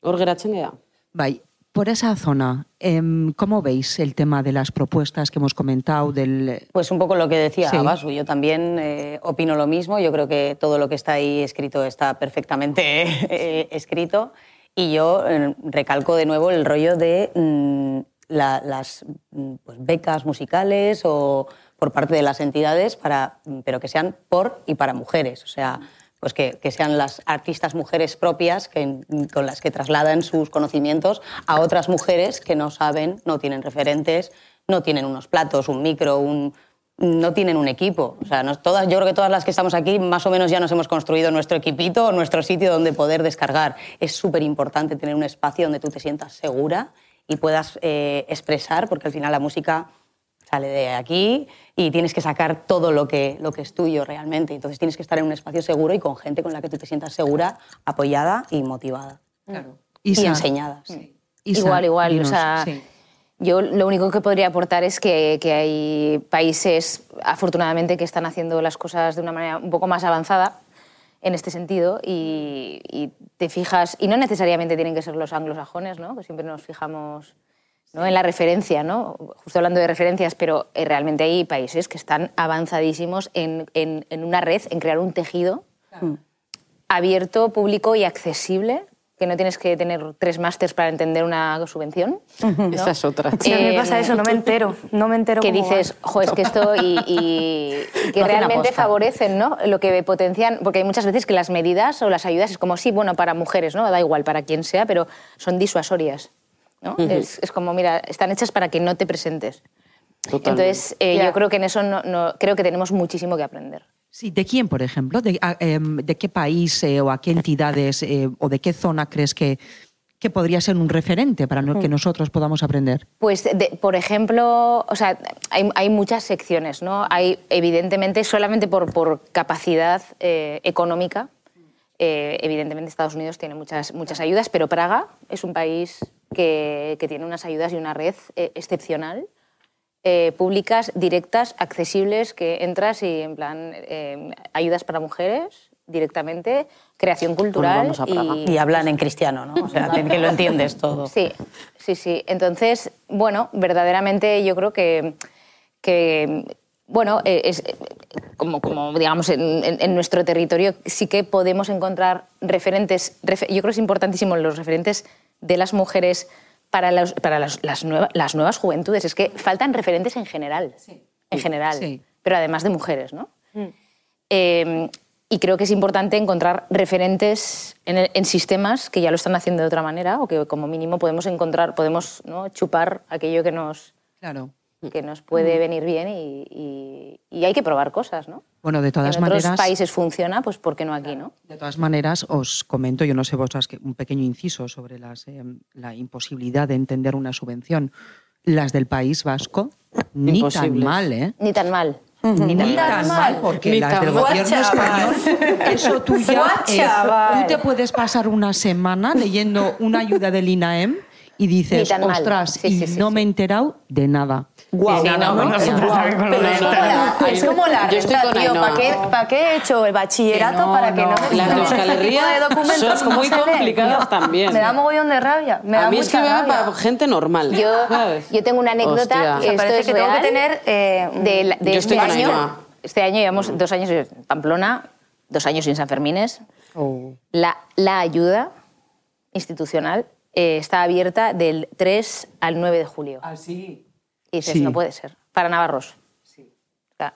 hor geratzen gea. Bai, por esa zona, em, ¿cómo veis el tema de las propuestas que hemos comentado? Del... Pues un poco lo que decía Sí. Basu, yo también eh, opino lo mismo, yo creo que todo lo que está ahí escrito está perfectamente eh, escrito y yo eh, recalco de nuevo el rollo de mm, la- las mm, pues, becas musicales o por parte de las entidades, para, mm, pero que sean por y para mujeres, o sea, pues que, que sean las artistas mujeres propias que, con las que trasladan sus conocimientos a otras mujeres que no saben, no tienen referentes, no tienen unos platos, un micro, un, no tienen un equipo. O sea, nos- todas, yo creo que todas las que estamos aquí más o menos ya nos hemos construido nuestro equipito, nuestro sitio donde poder descargar. Es súper importante tener un espacio donde tú te sientas segura y puedas eh, expresar, porque al final la música sale de aquí y tienes que sacar todo lo que, lo que es tuyo realmente. Entonces tienes que estar en un espacio seguro y con gente con la que tú te sientas segura, apoyada y motivada. Y Isa, enseñada. sí. Isa, igual, igual. dinos, o sea, sí. Yo lo único que podría aportar es que, que hay países, afortunadamente, que están haciendo las cosas de una manera un poco más avanzada en este sentido y, y te fijas, y no necesariamente tienen que ser los anglosajones, ¿no? que siempre nos fijamos ¿no? en la referencia, ¿no? justo hablando de referencias, pero eh, realmente hay países que están avanzadísimos en, en- en una red, en crear un tejido abierto, público y accesible, que no tienes que tener tres másters para entender una subvención. ¿no? Esa es otra. Sí, a mí me Eh, pasa eso, no me entero. No me entero que dices, jo, es que esto y, y- y que hacen realmente favorecen, ¿no? Lo que potencian, porque hay muchas veces que las medidas o las ayudas es como, sí, bueno, para mujeres, ¿no? Da igual, para quien sea, pero son disuasorias, ¿no? es, es como, mira, están hechas para que no te presentes. Totalmente. Entonces, eh, yo creo que en eso no, no- creo que tenemos muchísimo que aprender. Sí, ¿de quién, por ejemplo? ¿De, a- em, de qué país eh, o a qué entidades eh, o de qué zona crees que, que podría ser un referente para no- que nosotros podamos aprender? Pues, de- por ejemplo, o sea, hay, hay muchas secciones, ¿no? Hay, evidentemente, solamente por, por capacidad eh, económica, eh, evidentemente Estados Unidos tiene muchas, muchas ayudas, pero Praga es un país que, que tiene unas ayudas y una red eh, excepcional, eh, públicas, directas, accesibles, que entras y, en plan, eh, ayudas para mujeres directamente, creación cultural vamos a Praga. y, Y hablan en cristiano, ¿no? O sea, que lo entiendes todo. Sí, sí, sí. Entonces, bueno, verdaderamente yo creo que, que bueno, eh, es, como, como digamos en, en- en nuestro territorio sí que podemos encontrar referentes, refe- yo creo que es importantísimo los referentes de las mujeres para, los- para las, las nueva- las nuevas juventudes. Es que faltan referentes en general, en general, Sí. pero además de mujeres, ¿no? Eh, y creo que es importante encontrar referentes en, el- en sistemas que ya lo están haciendo de otra manera o que como mínimo podemos encontrar, podemos ¿no? chupar aquello que nos, Claro. Que nos puede venir bien y, y- y hay que probar cosas, ¿no? Bueno, de todas en otros maneras... países funciona, pues ¿por qué no aquí, no? De todas maneras, os comento, yo no sé vosotras, que un pequeño inciso sobre las, eh, la imposibilidad de entender una subvención. Las del País Vasco, ni tan mal, ¿eh? Ni tan mal. Ni tan mal, porque Ni las del mal. gobierno español, eso tú ya, eh, tú te puedes pasar una semana leyendo una ayuda del INAEM y dices, ostras, Sí, y sí, sí, no sí. me he enterado de nada. Guau, no, no, no, es como la, renta, tío. ¿Para qué, ¿Para qué he hecho el bachillerato? Para que no, me Las de este Euskal Herria de documentos son muy complicadas también. Me da mogollón de rabia. Me da a mí es que me rabia. para gente normal. Yo, yo tengo una anécdota, esto parece que tengo que tener, eh, de, este año. Este año llevamos dos años en Pamplona, dos años sin San Fermines. Oh. La, la ayuda institucional eh, está abierta del 3 al 9 de julio. Así. Y dices, Sí. no puede ser. Para Navarros. O sea,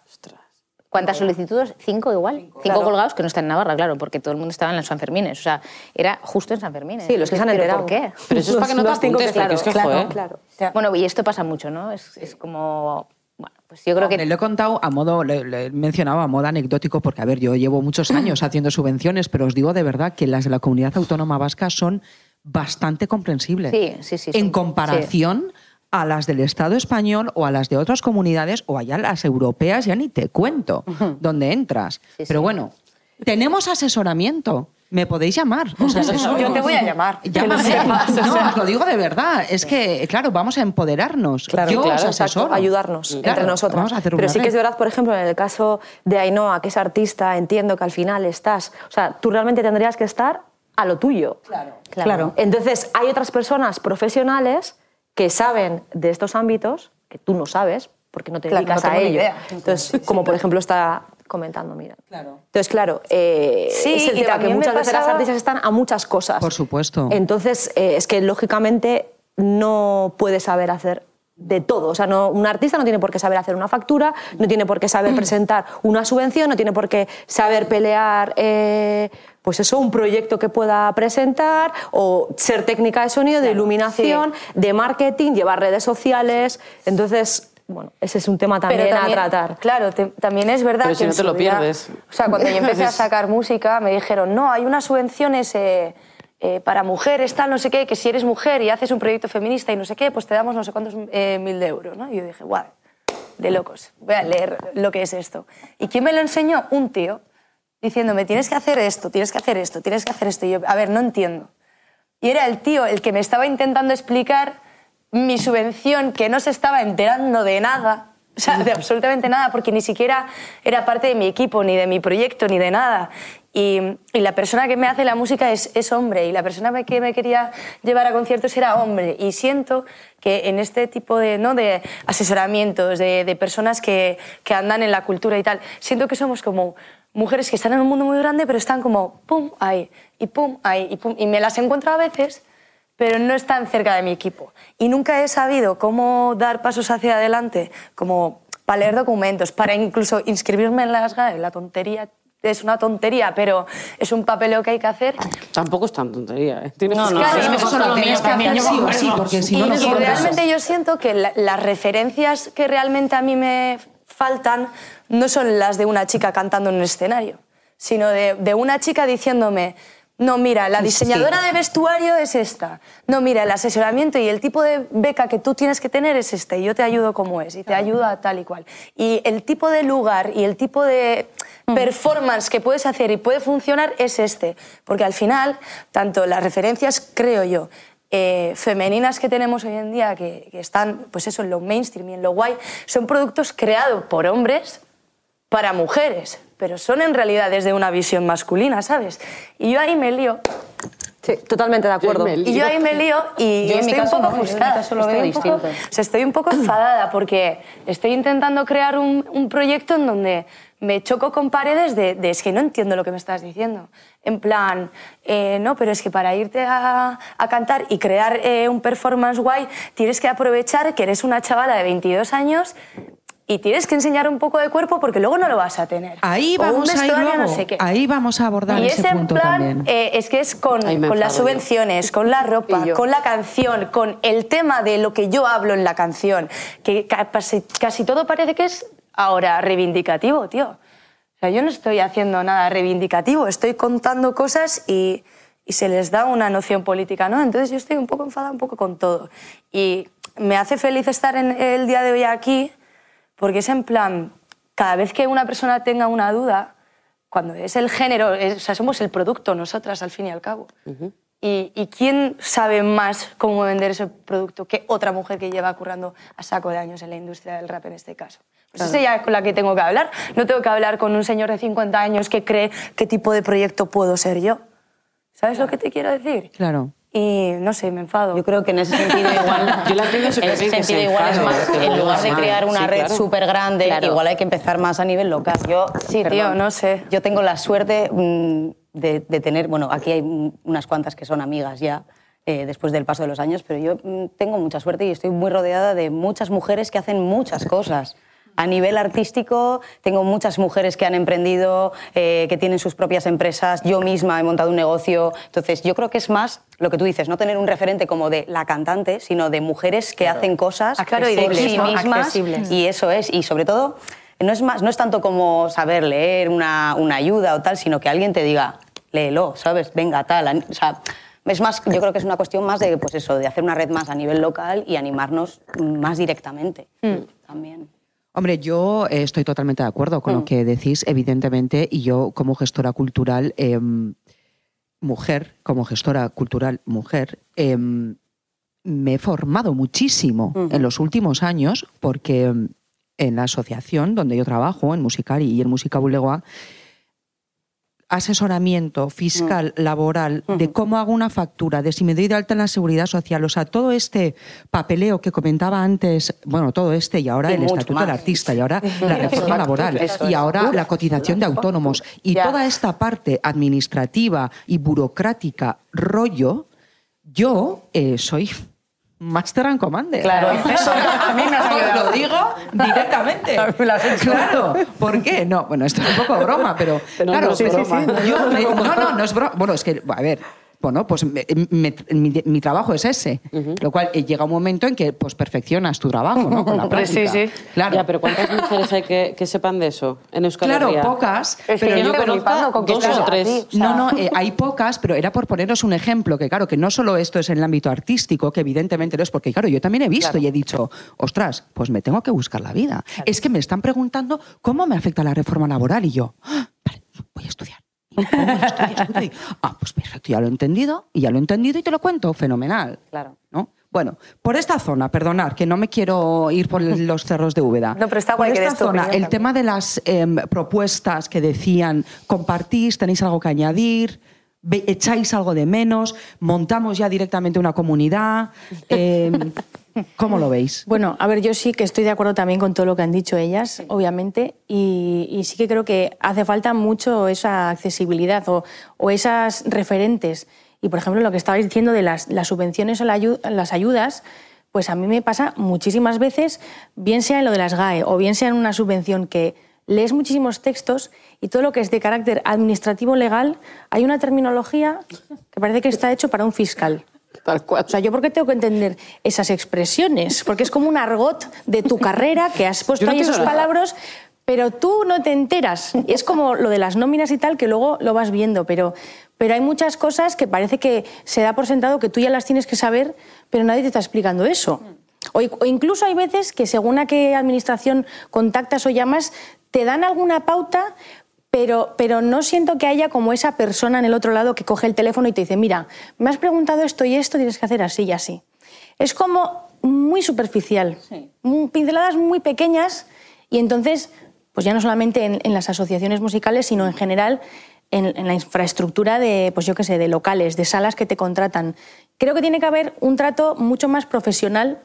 ¿Cuántas solicitudes? Cinco igual. Cinco, Claro. colgados que no están en Navarra, claro, porque todo el mundo estaba en los Sanfermines. O sea, era justo en Sanfermines. Sí, los que se han ¿Pero enterado. ¿Por qué? Pero eso es para que no te cinco apuntes, que- porque es que, claro, joder. claro. Bueno, y esto pasa mucho, ¿no? Es, es como Bueno, pues yo creo que... Le lo he contado a modo, le he mencionado a modo anecdótico, porque, a ver, yo llevo muchos años haciendo subvenciones, pero os digo de verdad que las de la comunidad autónoma vasca son bastante comprensibles. Sí, sí, sí, En comparación a las del Estado español o a las de otras comunidades o allá las europeas, ya ni te cuento dónde entras. Sí, pero bueno, tenemos asesoramiento. Me podéis llamar. os asesoro. Yo te voy a llamar. Llámame. No, os lo digo de verdad. Es que, claro, vamos a empoderarnos. Claro, Yo claro, os Exacto, asesoro. ayudarnos Claro, entre nosotras. Vamos a hacer Pero sí que es verdad, por ejemplo, en el caso de Ainhoa, que es artista, entiendo que al final estás, o sea, tú realmente tendrías que estar a lo tuyo. Claro. Entonces, hay otras personas profesionales que saben de estos ámbitos que tú no sabes porque no te Claro, dedicas no a ello. idea. Entonces, como por ejemplo está comentando, mira. Claro. Entonces, claro, eh, Sí, es el y tema que muchas veces las artistas están a muchas cosas. Por supuesto. Entonces, eh, es que lógicamente no puede saber hacer de todo. O sea, no, un artista no tiene por qué saber hacer una factura, no tiene por qué saber presentar una subvención, no tiene por qué saber pelear, eh, pues eso, un proyecto que pueda presentar, o ser técnica de sonido, de iluminación, de marketing, llevar redes sociales. Entonces, bueno, ese es un tema también, a tratar. Claro, te- también es verdad Pero que si no te lo pierdes. O sea, cuando yo empecé a sacar música, me dijeron, no, hay unas subvenciones eh, eh, para mujeres, tal, no sé qué, que si eres mujer y haces un proyecto feminista y no sé qué, pues te damos no sé cuántos eh, mil de euros, ¿no? Y yo dije, guau, de locos, voy a leer lo que es esto. ¿Y quién me lo enseñó? Un tío, diciéndome, tienes que hacer esto, tienes que hacer esto, tienes que hacer esto. Y yo, a ver, no entiendo. Y era el tío el que me estaba intentando explicar mi subvención, que no se estaba enterando de nada, o sea, de absolutamente nada, porque ni siquiera era parte de mi equipo, ni de mi proyecto, ni de nada. Y, y la persona que me hace la música es, es hombre, y la persona que me quería llevar a conciertos era hombre. Y siento que en este tipo de, ¿no? de asesoramientos, de, de personas que, que andan en la cultura y tal, siento que somos como mujeres que están en un mundo muy grande, pero están como pum ahí, y pum ahí, y pum. Y me las encuentro a veces, pero no están cerca de mi equipo. Y nunca he sabido cómo dar pasos hacia adelante, como para leer documentos, para incluso inscribirme en las GAE. La tontería es una tontería, pero es un papeleo que hay que hacer. Tampoco es tan tontería, ¿eh? Tienes No, no, sí, Claro, me eso lo tienes que hacer sí o sí, porque si y, no, no y realmente yo siento que la- las referencias que realmente a mí me faltan no son las de una chica cantando en un escenario, sino de, de una chica diciéndome, no, mira, la diseñadora de vestuario es esta, no, mira, el asesoramiento y el tipo de beca que tú tienes que tener es este, y yo te ayudo como es, y te ayudo a tal y cual. Y el tipo de lugar y el tipo de performance que puedes hacer y puede funcionar es este, porque al final, tanto las referencias, creo yo, eh, femeninas que tenemos hoy en día, que, que están pues eso, en lo mainstream y en lo guay, son productos creados por hombres para mujeres, pero son en realidad desde una visión masculina, ¿sabes? Y yo ahí me lío. Sí, totalmente de acuerdo. Y yo ahí me lío y Yo estoy un poco lo estoy veo un poco- distinto. o sea, estoy un poco enfadada porque estoy intentando crear un, un proyecto en donde me choco con paredes de, de, es que no entiendo lo que me estás diciendo. En plan, eh, no, pero es que para irte a, a cantar y crear eh, un performance guay tienes que aprovechar que eres una chavala de 22 años y tienes que enseñar un poco de cuerpo porque luego no lo vas a tener. Ahí vamos a ir vestuario, luego. no sé qué. Ahí vamos a abordar Y ese es en punto plan, también. eh, es que es con, Ahí con las yo. subvenciones, con la ropa, con la canción, con el tema de lo que yo hablo en la canción, que ca- casi, casi todo parece que es ahora reivindicativo, tío. O sea, yo no estoy haciendo nada reivindicativo, estoy contando cosas y, y se les da una noción política, ¿no? Entonces yo estoy un poco enfadada un poco con todo. Y me hace feliz estar en el día de hoy aquí porque es en plan, cada vez que una persona tenga una duda, cuando es el género, es- o sea, somos el producto nosotras al fin y al cabo. Y, y quién sabe más cómo vender ese producto que otra mujer que lleva currando a saco de años en la industria del rap en este caso? Pues esa es ella con la que tengo que hablar. No tengo que hablar con un señor de 50 años que cree qué tipo de proyecto puedo ser yo. ¿Sabes lo que te quiero decir? Claro. Y no sé, me enfado. Yo creo que en ese sentido igual, Yo la en súper ese que sentido se igual es enfade, más, en lugar de crear una Sí, red claro. súper grande, Claro. igual hay que empezar más a nivel local. Yo, Sí, tío, no sé. Yo tengo la suerte mm, de, de tener, bueno, aquí hay unas cuantas que son amigas ya, eh, después del paso de los años, pero yo mm, tengo mucha suerte y estoy muy rodeada de muchas mujeres que hacen muchas cosas. A nivel artístico, tengo muchas mujeres que han emprendido, eh, que tienen sus propias empresas. Yo misma he montado un negocio. Entonces, yo creo que es más lo que tú dices, no tener un referente como de la cantante, sino de mujeres que hacen cosas Claro, y de sí mismas. accesibles. Y eso es. Y sobre todo, no es, más, no es tanto como saber leer una, una ayuda o tal, sino que alguien te diga, léelo, ¿sabes? Venga, tal. O sea, es más, yo creo que es una cuestión más de, pues eso, de hacer una red más a nivel local y animarnos más directamente también. Hombre, yo eh, estoy totalmente de acuerdo con lo que decís, evidentemente, y yo como gestora cultural, em, mujer, como gestora cultural mujer, em, me he formado muchísimo en los últimos años porque em, en la asociación donde yo trabajo, en Musicari y en Música Bulegoa, asesoramiento fiscal, laboral, de cómo hago una factura, de si me doy de alta en la seguridad social, o sea, todo este papeleo que comentaba antes, bueno, todo este y ahora Y el estatuto más. del artista y ahora la reforma laboral y ahora la cotización de autónomos y Ya. toda esta parte administrativa y burocrática rollo, yo eh, soy Master and Commander. Claro, eso a mí me. Lo digo directamente. Claro. ¿Por qué? No, bueno, esto es un poco broma, pero. Pero claro, no es pero broma. yo me- no, no, no es broma. Bueno, es que, a ver. Bueno, pues me- me- mi, mi trabajo es ese. Lo cual eh, llega un momento en que pues perfeccionas tu trabajo, ¿no? Con la sí, práctica. sí. Claro. Ya, pero ¿cuántas mujeres hay que, que sepan de eso en Euskal Claro, Herria? pocas. Es que pero yo no estoy conozco- con que dos o tres. O sea, No, no, eh, hay pocas, pero era por poneros un ejemplo, que claro, que no solo esto es en el ámbito artístico, que evidentemente no es, porque claro, yo también he visto y he dicho, ostras, pues me tengo que buscar la vida. Es que me están preguntando cómo me afecta la reforma laboral y yo, "Ah, vale, voy a estudiar. Ah, pues perfecto, ya lo he entendido, y ya lo he entendido y te lo cuento, fenomenal. Claro. ¿No? Bueno, por esta zona, perdonar, que no me quiero ir por los cerros de Úbeda. No, pero está por guay que esta zona, el tema de las em, propuestas que decían, compartís, tenéis algo que añadir, echáis algo de menos, montamos ya directamente una comunidad. em, ¿Cómo lo veis? Bueno, a ver, yo sí que estoy de acuerdo también con todo lo que han dicho ellas, obviamente, y, y sí que creo que hace falta mucho esa accesibilidad o, o esas referentes. Y, por ejemplo, lo que estabais diciendo de las, las subvenciones o la las ayudas, pues a mí me pasa muchísimas veces, bien sea en lo de las GAE o bien sea en una subvención que lees muchísimos textos y todo lo que es de carácter administrativo legal, hay una terminología que parece que está hecho para un fiscal. Tal cual. O sea, ¿yo por qué tengo que entender esas expresiones? Porque es como un argot de tu carrera que has puesto no ahí nada. palabras, pero tú no te enteras. Es como lo de las nóminas y tal, que luego lo vas viendo, pero, pero hay muchas cosas que parece que se da por sentado que tú ya las tienes que saber, pero nadie te está explicando eso. O, o incluso hay veces que según a qué administración contactas o llamas, te dan alguna pauta, pero, pero no siento que haya como esa persona en el otro lado que coge el teléfono y te dice, mira, me has preguntado esto y esto, tienes que hacer así y así. Es como muy superficial, pinceladas muy pequeñas y entonces, pues ya no solamente en, en las asociaciones musicales, sino en general en, en la infraestructura de, pues yo qué sé, de locales, de salas que te contratan. Creo que tiene que haber un trato mucho más profesional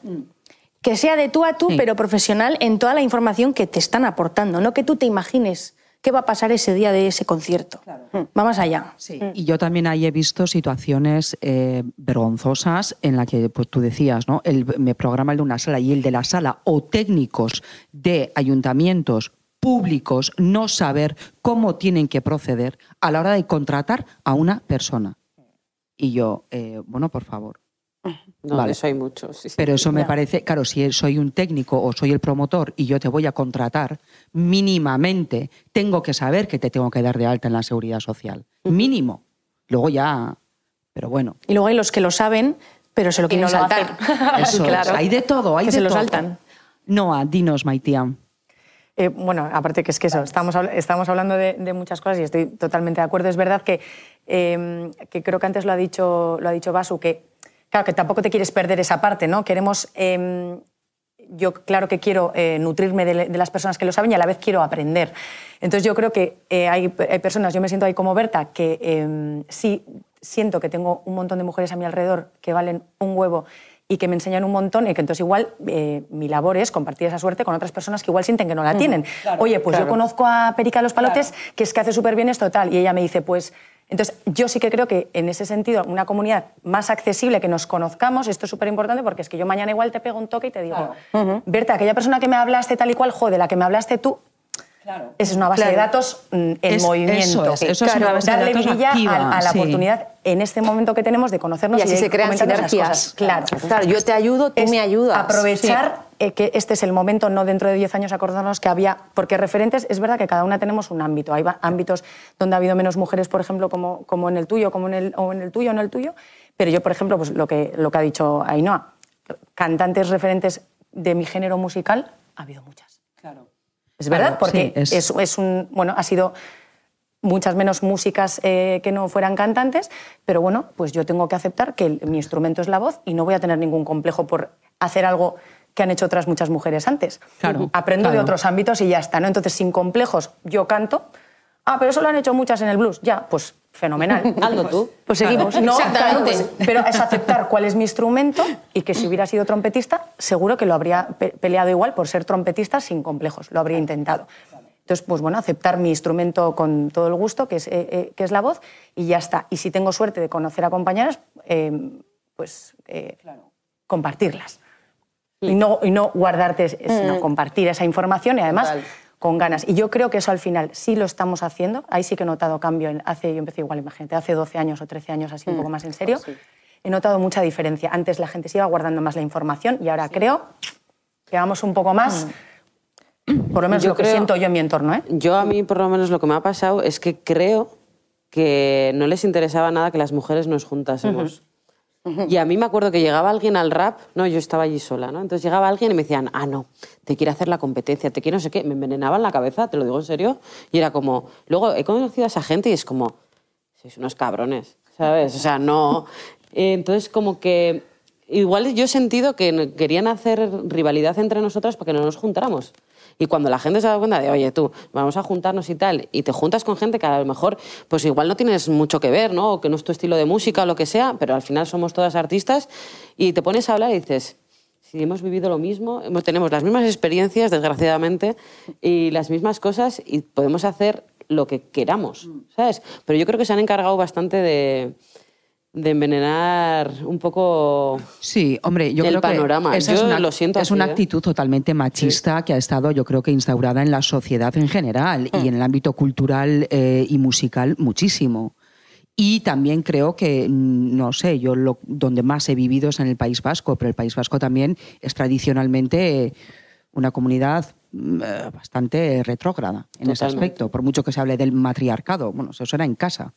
que sea de tú a tú, Sí. pero profesional en toda la información que te están aportando, no que tú te imagines qué va a pasar ese día de ese concierto. Va más allá. Sí. Y yo también ahí he visto situaciones eh, vergonzosas en la que pues, tú decías, ¿no? El me programa el de una sala y el de la sala o técnicos de ayuntamientos públicos no saber cómo tienen que proceder a la hora de contratar a una persona. Y yo, eh, bueno, por favor. No, Vale. eso hay mucho. sí, sí. Pero eso me parece, claro, si soy un técnico o soy el promotor y yo te voy a contratar, mínimamente tengo que saber que te tengo que dar de alta en la seguridad social. Mínimo. Luego ya. Pero bueno, Y luego hay los que lo saben, pero se lo quieren no lo saltar. es. Claro. Hay de todo, hay Que de se lo todo. saltan. Noa, dinos, Maitía. Eh, bueno, aparte que es que eso, estamos, estamos hablando de, de muchas cosas y estoy totalmente de acuerdo. Es verdad que, eh, que creo que antes lo ha dicho, lo ha dicho Basu, que claro, que tampoco te quieres perder esa parte, ¿no? Queremos, eh, yo claro que quiero eh, nutrirme de, de las personas que lo saben y a la vez quiero aprender. Entonces yo creo que eh, hay, hay personas, yo me siento ahí como Berta, que eh, sí siento que tengo un montón de mujeres a mi alrededor que valen un huevo y que me enseñan un montón y que entonces igual eh, mi labor es compartir esa suerte con otras personas que igual sienten que no la tienen. Oye, pues yo conozco a Perica de los Palotes, que es que hace súper bien esto tal, y ella me dice, pues Entonces, yo sí que creo que en ese sentido, una comunidad más accesible, que nos conozcamos, esto es súper importante porque es que yo mañana igual te pego un toque y te digo, Berta, aquella persona que me hablaste tal y cual, joder, la que me hablaste tú, Esa es una base de datos mm, en Es- movimiento. eso es, eso es una base de darle datos vidilla activa, a, a la sí. oportunidad en este momento que tenemos de conocernos Y así de se crean sinergias. cosas. Claro. Claro, yo te ayudo, tú Es me ayudas. Aprovechar eh, que este es el momento, no dentro de 10 años acordarnos que había, porque referentes, es verdad que cada una tenemos un ámbito. Hay ámbitos donde ha habido menos mujeres, por ejemplo, como, como en el tuyo, como en el, o en el tuyo, o en el tuyo. Pero yo, por ejemplo, pues lo que, lo que ha dicho Ainhoa, cantantes referentes de mi género musical, ha habido muchas. Claro. Es verdad, Claro, porque sí, es- es... es un, bueno, ha sido muchas menos músicas eh, que no fueran cantantes, pero bueno, pues yo tengo que aceptar que el- mi instrumento es la voz y no voy a tener ningún complejo por hacer algo que han hecho otras muchas mujeres antes. Claro, Aprendo de claro. otros ámbitos y ya está, ¿no? Entonces, sin complejos, yo canto. Ah, pero eso lo han hecho muchas en el blues. Ya, pues fenomenal. Hazlo tú. Pues seguimos. No, Exactamente. claro, pues, pero es aceptar cuál es mi instrumento y que si hubiera sido trompetista, seguro que lo habría pe- peleado igual por ser trompetista sin complejos, lo habría intentado. Entonces, pues bueno, aceptar mi instrumento con todo el gusto, que es, eh, eh, que es la voz, y ya está. Y si tengo suerte de conocer a compañeras, eh, pues eh, compartirlas. Y no, y no guardarte, sino compartir esa información y además Total. con ganas. Y yo creo que eso al final sí lo estamos haciendo. Ahí sí que he notado cambio. En- Hace, yo empecé igual, imagínate, hace 12 años o 13 años, así un poco más en serio. He notado mucha diferencia. Antes la gente se iba guardando más la información y ahora creo que vamos un poco más, por lo menos Yo lo que creo- siento yo en mi entorno. ¿eh? Yo a mí por lo menos lo que me ha pasado es que creo que no les interesaba nada que las mujeres nos juntásemos. Y a mí me acuerdo que llegaba alguien al rap, no, yo estaba allí sola, ¿no? Entonces llegaba alguien y me decían, ah, no, te quiere hacer la competencia, te quiere no sé qué, me envenenaban la cabeza, te lo digo en serio, y era como, luego he conocido a esa gente y es como, sois unos cabrones, ¿sabes? O sea, no... Eh, Entonces como que igual yo he sentido que querían hacer rivalidad entre nosotras para que no nos juntáramos. Y cuando la gente se da cuenta de, oye, tú, vamos a juntarnos y tal, y te juntas con gente que a lo mejor, pues igual no tienes mucho que ver, ¿no? O que no es tu estilo de música o lo que sea, pero al final somos todas artistas, y te pones a hablar y dices, si hemos vivido lo mismo, tenemos las mismas experiencias, desgraciadamente, y las mismas cosas, y podemos hacer lo que queramos, ¿sabes? Pero yo creo que se han encargado bastante de, de envenenar un poco Sí, hombre, yo el creo panorama. que esa Yo es una, lo siento es así, una ¿eh? actitud totalmente machista que ha estado, yo creo que instaurada en la sociedad en general y en el ámbito cultural eh, y musical muchísimo. Y también creo que, mm, no sé, yo lo, donde más he vivido es en el País Vasco, pero el País Vasco también es tradicionalmente una comunidad mm, eh, bastante retrógrada en ese aspecto, por mucho que se hable del matriarcado. Bueno, eso era en casa.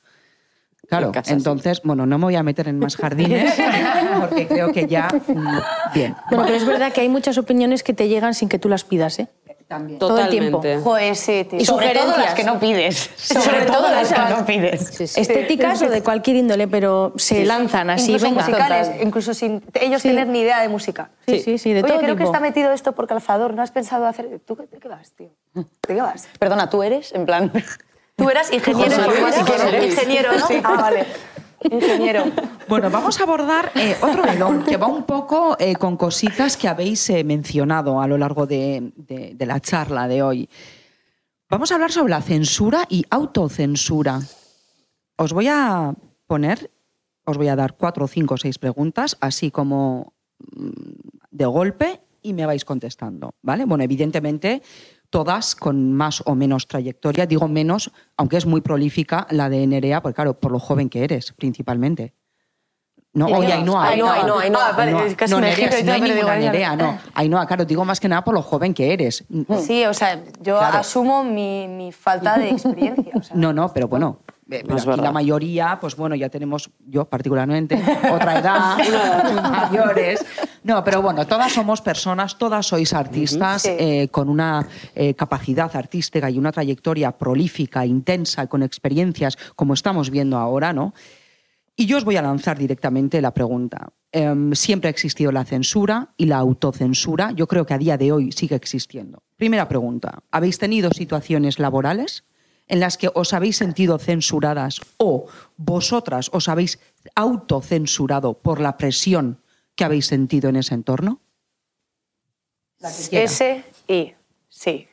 Claro, En casa, sí. entonces, bueno, no me voy a meter en más jardines porque creo que ya, mm, bien. Bueno, pero es verdad que hay muchas opiniones que te llegan sin que tú las pidas, ¿eh? También. todo el tiempo. Joder, sí. Y Sobre todo sugerencias. las que no pides. Sobre todo las que no pides. Estéticas o de cualquier índole, pero se lanzan así, incluso venga. musicales, Total. incluso sin ellos Sí. tener ni idea de música. Sí, sí, sí, de Oye, todo creo que está metido esto por calzador. ¿No has pensado hacer...? ¿Tú de qué vas, tío? ¿De qué vas? Perdona, ¿tú eres? En plan... Tú eras ingeniero. Ingeniero, ¿no? Ah, vale. Ingeniero. Bueno, vamos a abordar eh, otro melón que va un poco eh, con cositas que habéis eh, mencionado a lo largo de, de- de la charla de hoy. Vamos a hablar sobre la censura y autocensura. Os voy a poner, os voy a dar cuatro, cinco, seis preguntas, así como mm, de golpe, y me vais contestando, ¿vale? Bueno, evidentemente todas con más o menos trayectoria, digo menos, aunque es muy prolífica la de Nerea, porque claro, por lo joven que eres, principalmente. No, oye, Ainhoa. Ainhoa, Ainhoa, Ainhoa. Vale, es casi no, y si no hay ninguna. Nerea, no. Ainhoa, claro, digo más que nada por lo joven que eres. Sí, o sea, yo Claro. umi mi, mi falta de experiencia. o sea. No, no, pero bueno. Eh, pero aquí la mayoría, pues bueno, ya tenemos, yo particularmente, otra edad, mayores. No, pero bueno, todas somos personas, todas sois artistas Sí. eh, con una eh, capacidad artística y una trayectoria prolífica, intensa, con experiencias, como estamos viendo ahora, ¿no? Y yo os voy a lanzar directamente la pregunta. Em, siempre ha existido la censura y la autocensura. Yo creo que a día de hoy sigue existiendo. Primera pregunta. ¿Habéis tenido situaciones laborales en las que os habéis sentido censuradas o vosotras os habéis autocensurado por la presión que habéis sentido en ese entorno? quiera. Ese y sí.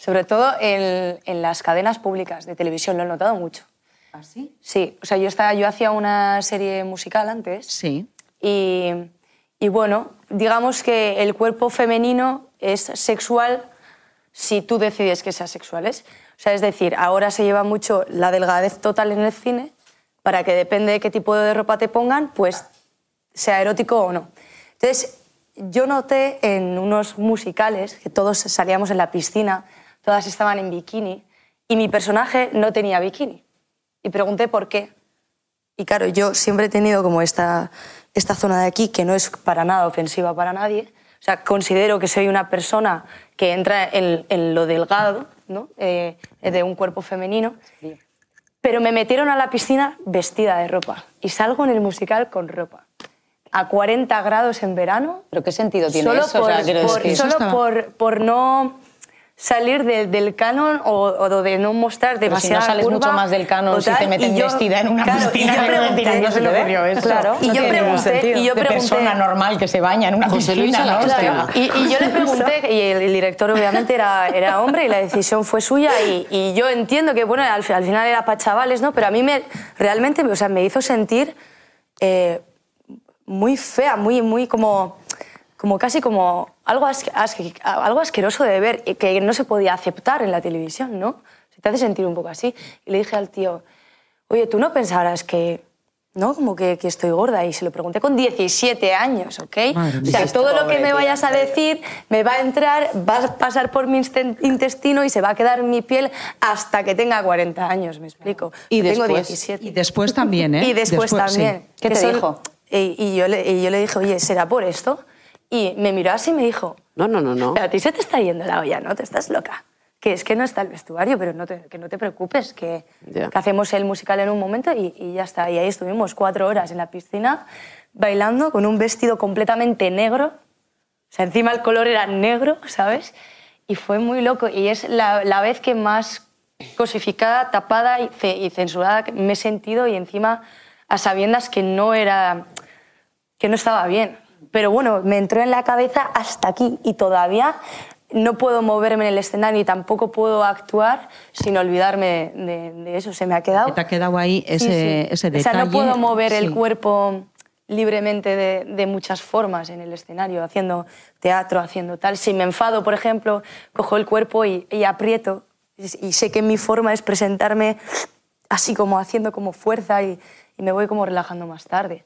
Sobre todo en, en las cadenas públicas de televisión lo he notado mucho. ¿Ah, sí? Sí, o sea, yo, estaba, yo hacía una serie musical antes. Sí. Y, y bueno, digamos que el cuerpo femenino es sexual si tú decides que sea sexual. ¿es? O sea, es decir, ahora se lleva mucho la delgadez total en el cine para que depende de qué tipo de ropa te pongan, pues sea erótico o no. Entonces, yo noté en unos musicales que todos salíamos en la piscina, todas estaban en bikini y mi personaje no tenía bikini. Y pregunté por qué. Y claro, yo siempre he tenido como esta, esta zona de aquí que no es para nada ofensiva para nadie. O sea, considero que soy una persona que entra en, en lo delgado, ¿no? Eh, de un cuerpo femenino. Pero me metieron a la piscina vestida de ropa y salgo en el musical con ropa. A 40 grados en verano. ¿Pero qué sentido tiene solo eso? O Por, sea, quiero por- decir- solo por, por no salir de- del canon o, o de no mostrar Pero si no demasiada sales curva mucho más del canon si te meten yo- vestida en una claro, piscina, y yo pregunté, no se le ocurrió eso. Claro, y No yo pregunté, sentido. y yo de pregunté, persona normal que se baña en una piscina, ¿no? Y, y yo le pregunté, y el, el director obviamente era, era hombre y la decisión fue suya, y, y yo entiendo que, bueno, al, al final era para chavales, ¿no? Pero a mí me, realmente o sea, me hizo sentir eh, muy fea, muy, muy como, como casi como algo, algo asqueroso de ver, y que no se podía aceptar en la televisión, ¿no? Se te hace sentir un poco así. Y le dije al tío, oye, ¿tú no pensarás que, ¿no? Como que, que estoy gorda? Y se lo pregunté con 17 años, ¿ok? Madre o sea, todo lo que me vayas a decir me va a entrar, va a pasar por mi intestino y se va a quedar en mi piel hasta que tenga 40 años, ¿me explico? Y Yo tengo después- 17. Y después también, ¿eh? Y después, sí. también. ¿Qué Que te son- dijo? Y, y yo le, y yo le dije, oye, ¿será por esto? Y me miró así y me dijo, No, no, no, no. a ti se te está yendo la olla, ¿no? Te estás loca. Que es que no está el vestuario, pero no te, que no te preocupes, que, Ya. que hacemos el musical en un momento y, y ya está. Y ahí estuvimos cuatro horas en la piscina bailando con un vestido completamente negro. O sea, encima el color era negro, ¿sabes? Y fue muy loco. Y es la, la vez que más cosificada, tapada y, ce- y censurada me he sentido y encima a sabiendas que no era que no estaba bien. Pero bueno, me entró en la cabeza hasta aquí y todavía no puedo moverme en el escenario y tampoco puedo actuar sin olvidarme de, de eso. Se me ha quedado. Te ha quedado ahí ese, ese O detalle. sea, no puedo mover el Sí. cuerpo libremente de, de muchas formas en el escenario, haciendo teatro, haciendo tal. Si me enfado, por ejemplo, cojo el cuerpo y, y aprieto y, y sé que mi forma es presentarme así como haciendo como fuerza y, y me voy como relajando más tarde.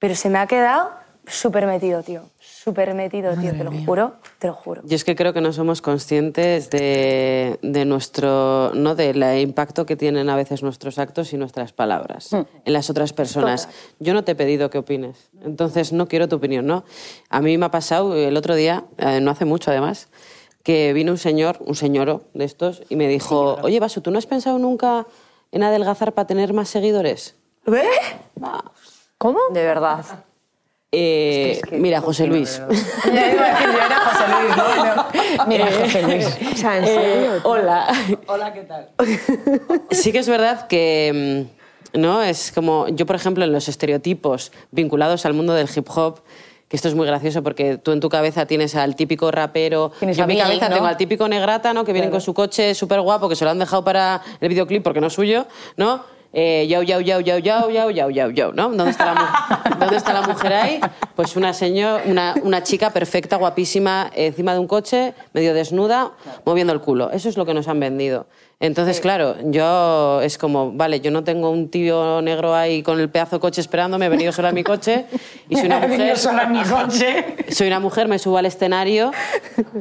Pero se me ha quedado súper metido, tío. Súper metido, tío, te lo juro, te lo juro. Yo es que creo que no somos conscientes de, de nuestro, no del impacto que tienen a veces nuestros actos y nuestras palabras en las otras personas. Yo no te he pedido que opines, entonces no quiero tu opinión, ¿no? A mí me ha pasado el otro día, eh, no hace mucho además, que vino un señor, un señoro de estos, y me dijo, oye, Vasu, ¿tú no has pensado nunca en adelgazar para tener más seguidores? ¿Ve? ¿Cómo? De verdad. Eh, mira, José Luis. Mira, José Luis. O sea, en serio. Hola. Hola, ¿qué tal? sí que es verdad que, mm, ¿no? Es como, yo por ejemplo, en los estereotipos vinculados al mundo del hip hop, que esto es muy gracioso porque tú en tu cabeza tienes al típico rapero, Tienes yo a en mi cabeza ¿no? tengo al típico negrata, ¿no? Que viene con su coche súper guapo, que se lo han dejado para el videoclip porque no es suyo, ¿no? Eh, yau, yau, yau, yau, yau, yau, yau, yau, yau, ¿no? ¿Dónde está la, mu- ¿Dónde está la mujer ahí? Pues una, señor, una, una chica perfecta, guapísima, encima de un coche, medio desnuda, moviendo el culo. Eso es lo que nos han vendido. Entonces, claro, yo es como, vale, yo no tengo un tío negro ahí con el pedazo de coche esperándome, he venido sola a mi coche y soy una mujer... sola en mi coche. Soy una mujer, me subo al escenario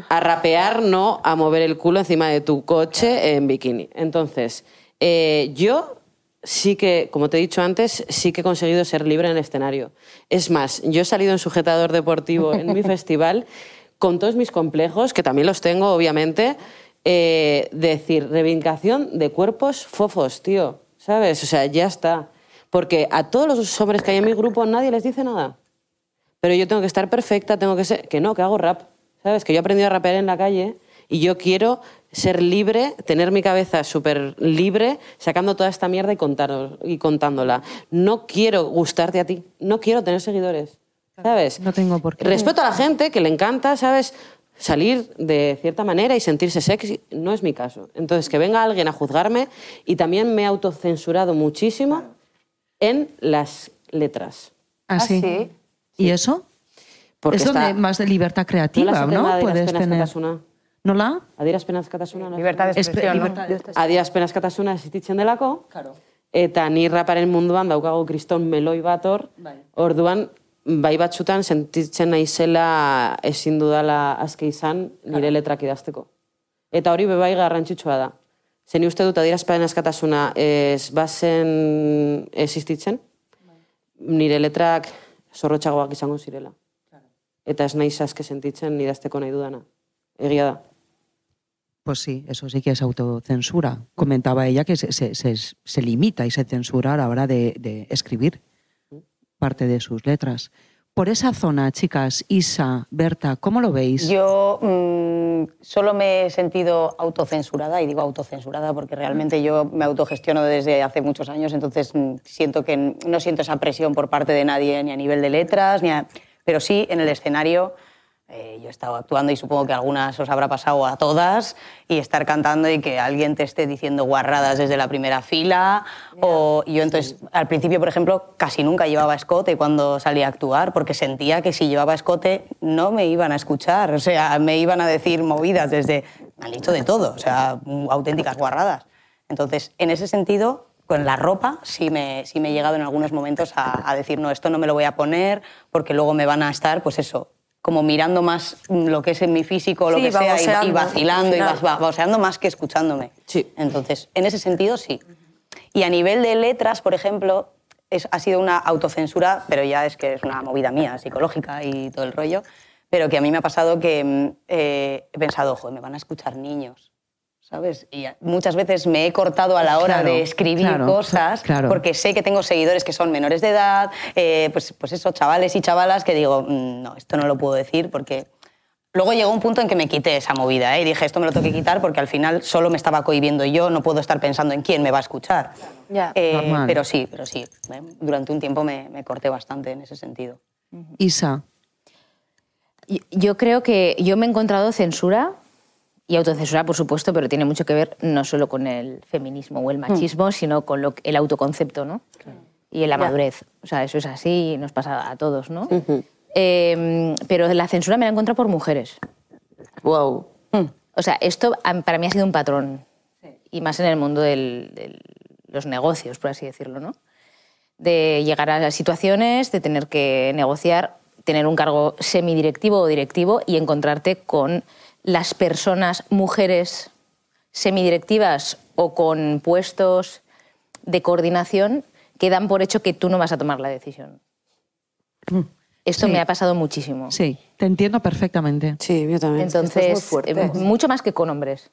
a rapear, no a mover el culo encima de tu coche en bikini. Entonces, eh, yo sí que, como te he dicho antes, sí que he conseguido ser libre en el escenario. Es más, yo he salido en sujetador deportivo en mi festival con todos mis complejos, que también los tengo, obviamente, eh, decir, reivindicación de cuerpos fofos, tío, ¿sabes? O sea, ya está. Porque a todos los hombres que hay en mi grupo nadie les dice nada pero yo tengo que estar perfecta, tengo que ser... Que no, que hago rap, ¿sabes? Que yo he aprendido a rapear en la calle y yo quiero ser libre, tener mi cabeza súper libre, sacando toda esta mierda y, contar, y contándola. No quiero gustarte a ti, no quiero tener seguidores, ¿sabes? No tengo por qué. Respeto a la gente que le encanta, ¿sabes? salir de cierta manera y sentirse sexy. No es mi caso. Entonces, que venga alguien a juzgarme y también me he autocensurado muchísimo en las letras. ¿Ah, sí? sí? ¿Y eso? Porque es donde está- más de libertad creativa, ¿no? da Puedes tener... askatasuna? ¿Nola? Adierazpen askatasuna? Libertad de expresión. ¿no? libertad- Adierazpen askatasuna existitzen delako, eta ni raparen munduan daukagu kriston meloi bat hor, orduan, bai batzutan sentitzen naizela ezin dudala azke izan nire letrak idazteko. Eta hori bebai garrantzitsua da. Zeni uste dut adierazpen askatasuna ez bazen existitzen, nire letrak zorrotxagoak izango zirela. Eta ez naiz azke sentitzen idazteko nahi dudana. Egia da. Pues sí, eso sí que es autocensura. Comentaba ella que se, se- se- se limita y se censura a la hora de, de escribir parte de sus letras. Por esa zona, chicas, Isa, Berta, ¿cómo lo veis? Yo mm, solo me he sentido autocensurada, y digo autocensurada porque realmente yo me autogestiono desde hace muchos años, entonces mm, siento que no siento esa presión por parte de nadie, ni a nivel de letras, ni a- pero sí en el escenario. Eh, yo he estado actuando y supongo que algunas os habrá pasado a todas y estar cantando y que alguien te esté diciendo guarradas desde la primera fila. O yo entonces, al principio, por ejemplo, casi nunca llevaba escote cuando salía a actuar porque sentía que si llevaba escote no me iban a escuchar. O sea, me iban a decir movidas desde... Me han dicho de todo, o sea, auténticas guarradas. Entonces, en ese sentido, con la ropa sí me, sí me he llegado en algunos momentos a, a decir, no, esto no me lo voy a poner porque luego me van a estar, pues eso, como mirando más lo que es en mi físico o lo Sí, que sea y- y, vacilando y baboseando más que escuchándome. Sí. Entonces, en ese sentido sí. Y a nivel de letras, por ejemplo, es, ha sido una autocensura, pero ya es que es una movida mía, psicológica y todo el rollo, pero que a mí me ha pasado que mm, eh, he pensado, ojo, me van a escuchar niños. ¿Sabes? Y muchas veces me he cortado a la hora Claro, de escribir claro, cosas claro. porque sé que tengo seguidores que son menores de edad, eh, pues, pues eso, chavales y chavalas que digo, "Mm, no, esto no lo puedo decir porque Luego llegó un punto en que me quité esa movida ¿eh? y dije, esto me lo tengo que quitar porque al final solo me estaba cohibiendo yo, no puedo estar pensando en quién me va a escuchar. Ya. Eh, Normal. pero sí, pero sí, ¿eh? durante un tiempo me, me corté bastante en ese sentido. Isa, Yo- Yo creo que yo me he encontrado censura y autocensura, por supuesto, pero tiene mucho que ver no solo con el feminismo o el machismo, sino con lo, el autoconcepto, ¿no? Y la madurez. O sea, eso es así y nos pasa a todos, ¿no? Eh, pero la censura me la he encontrado por mujeres. Wow. O sea, esto para mí ha sido un patrón. Y más en el mundo de los negocios, por así decirlo, ¿no? De llegar a las situaciones, de tener que negociar, tener un cargo semidirectivo o directivo y encontrarte con las personas, mujeres semidirectivas o con puestos de coordinación que dan por hecho que tú no vas a tomar la decisión. Esto Sí. me ha pasado muchísimo. sí, te entiendo perfectamente. Sí, yo también. Entonces, fuerte. eh, mucho más que con hombres.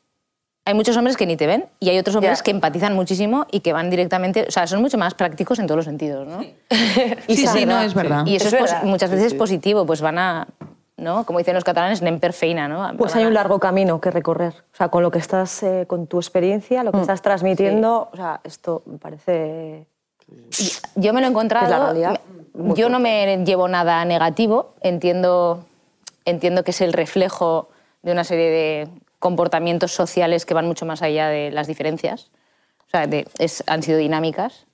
Hay muchos hombres que ni te ven y hay otros hombres Ya. que empatizan muchísimo y que van directamente, o sea, son mucho más prácticos en todos los sentidos, ¿no? Sí, sí, no, es verdad. Y eso Es es, muchas veces es positivo, pues van a, ¿no? Como dicen los catalanes, nem per feina, ¿no? Pues hay un largo camino que recorrer. O sea, con lo que estás, eh, con tu experiencia, lo que estás transmitiendo, o sea, esto me parece... Yo me lo he encontrado. Es la realidad. Yo no me llevo nada negativo. Entiendo, entiendo que es el reflejo de una serie de comportamientos sociales que van mucho más allá de las diferencias. O sea, de- es- han sido dinámicas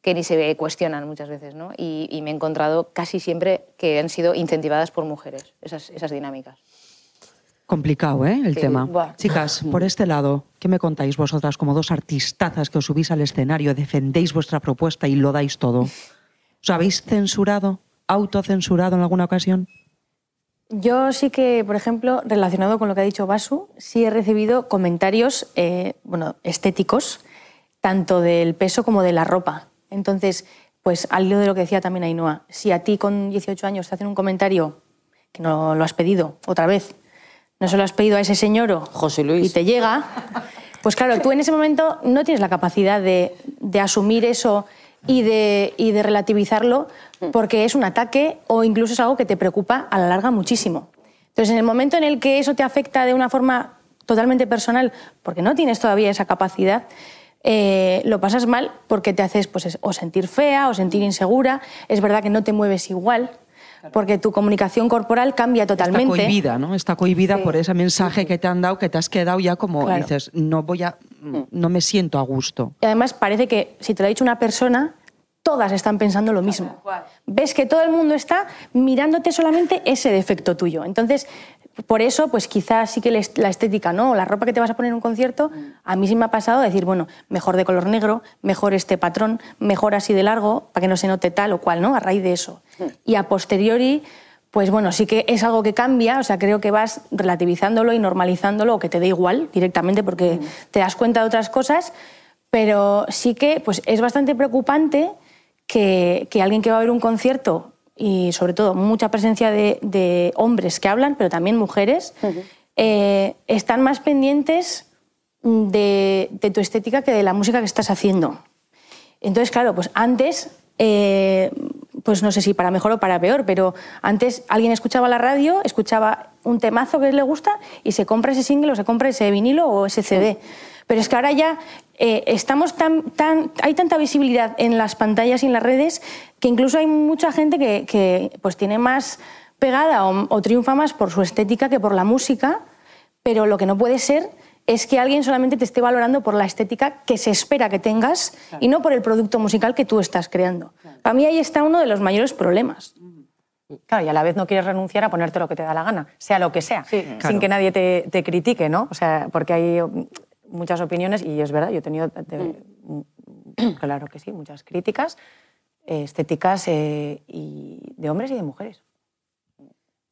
que ni se cuestionan muchas veces, ¿no? Y, y me he encontrado casi siempre que han sido incentivadas por mujeres, esas, esas dinámicas. Complicado, ¿eh? El Sí, tema. buah. Chicas, por este lado, ¿qué me contáis vosotras como dos artistazas que os subís al escenario, defendéis vuestra propuesta y lo dais todo? ¿Os habéis censurado, autocensurado en alguna ocasión? Yo sí que, por ejemplo, relacionado con lo que ha dicho Basu, sí he recibido comentarios eh, bueno, estéticos, tanto del peso como de la ropa. Entonces, pues al hilo de lo que decía también Ainhoa, si a ti con 18 años te hacen un comentario que no lo has pedido otra vez, no se lo has pedido a ese señor José Luis. y te llega, pues claro, tú en ese momento no tienes la capacidad de, de asumir eso y de, y de relativizarlo porque es un ataque o incluso es algo que te preocupa a la larga muchísimo. Entonces, en el momento en el que eso te afecta de una forma totalmente personal, porque no tienes todavía esa capacidad, eh, lo pasas mal porque te haces pues, es- o sentir fea o sentir insegura. Es verdad que no te mueves igual. porque tu comunicación corporal cambia totalmente. Está cohibida, ¿no? Está cohibida por ese mensaje que te han dado, que te has quedado ya como Claro. dices, no voy a, no me siento a gusto. Y además parece que si te lo ha dicho una persona, todas están pensando lo mismo. Ves que todo el mundo está mirándote solamente ese defecto tuyo. Entonces, por eso, pues quizás sí que la est- la estética, ¿no? O la ropa que te vas a poner en un concierto, a mí sí me ha pasado decir, bueno, mejor de color negro, mejor este patrón, mejor así de largo, para que no se note tal o cual, ¿no? A raíz de eso. Y a posteriori, pues bueno, sí que es algo que cambia, o sea, creo que vas relativizándolo y normalizándolo, o que te dé igual directamente, porque te das cuenta de otras cosas, pero sí que pues, es bastante preocupante que, que alguien que va a ver un concierto y sobre todo mucha presencia de, de hombres que hablan, pero también mujeres, eh, están más pendientes de, de tu estética que de la música que estás haciendo. Entonces, claro, pues antes, eh, pues no sé si para mejor o para peor, pero antes alguien escuchaba la radio, escuchaba un temazo que le gusta y se compra ese single o se compra ese vinilo o ese CD. Pero es que ahora ya eh, estamos tan, tan, hay tanta visibilidad en las pantallas y en las redes que incluso hay mucha gente que, que, pues tiene más pegada o, o triunfa más por su estética que por la música, pero lo que no puede ser es que alguien solamente te esté valorando por la estética que se espera que tengas y no por el producto musical que tú estás creando. Para mí ahí está uno de los mayores problemas. Claro, y a la vez no quieres renunciar a ponerte lo que te da la gana, sea lo que sea, sin que nadie te, te critique, ¿no? O sea, porque hay muchas opiniones y es verdad, yo he tenido, de- mm, claro que sí, muchas críticas eh, estéticas eh, y de hombres y de mujeres.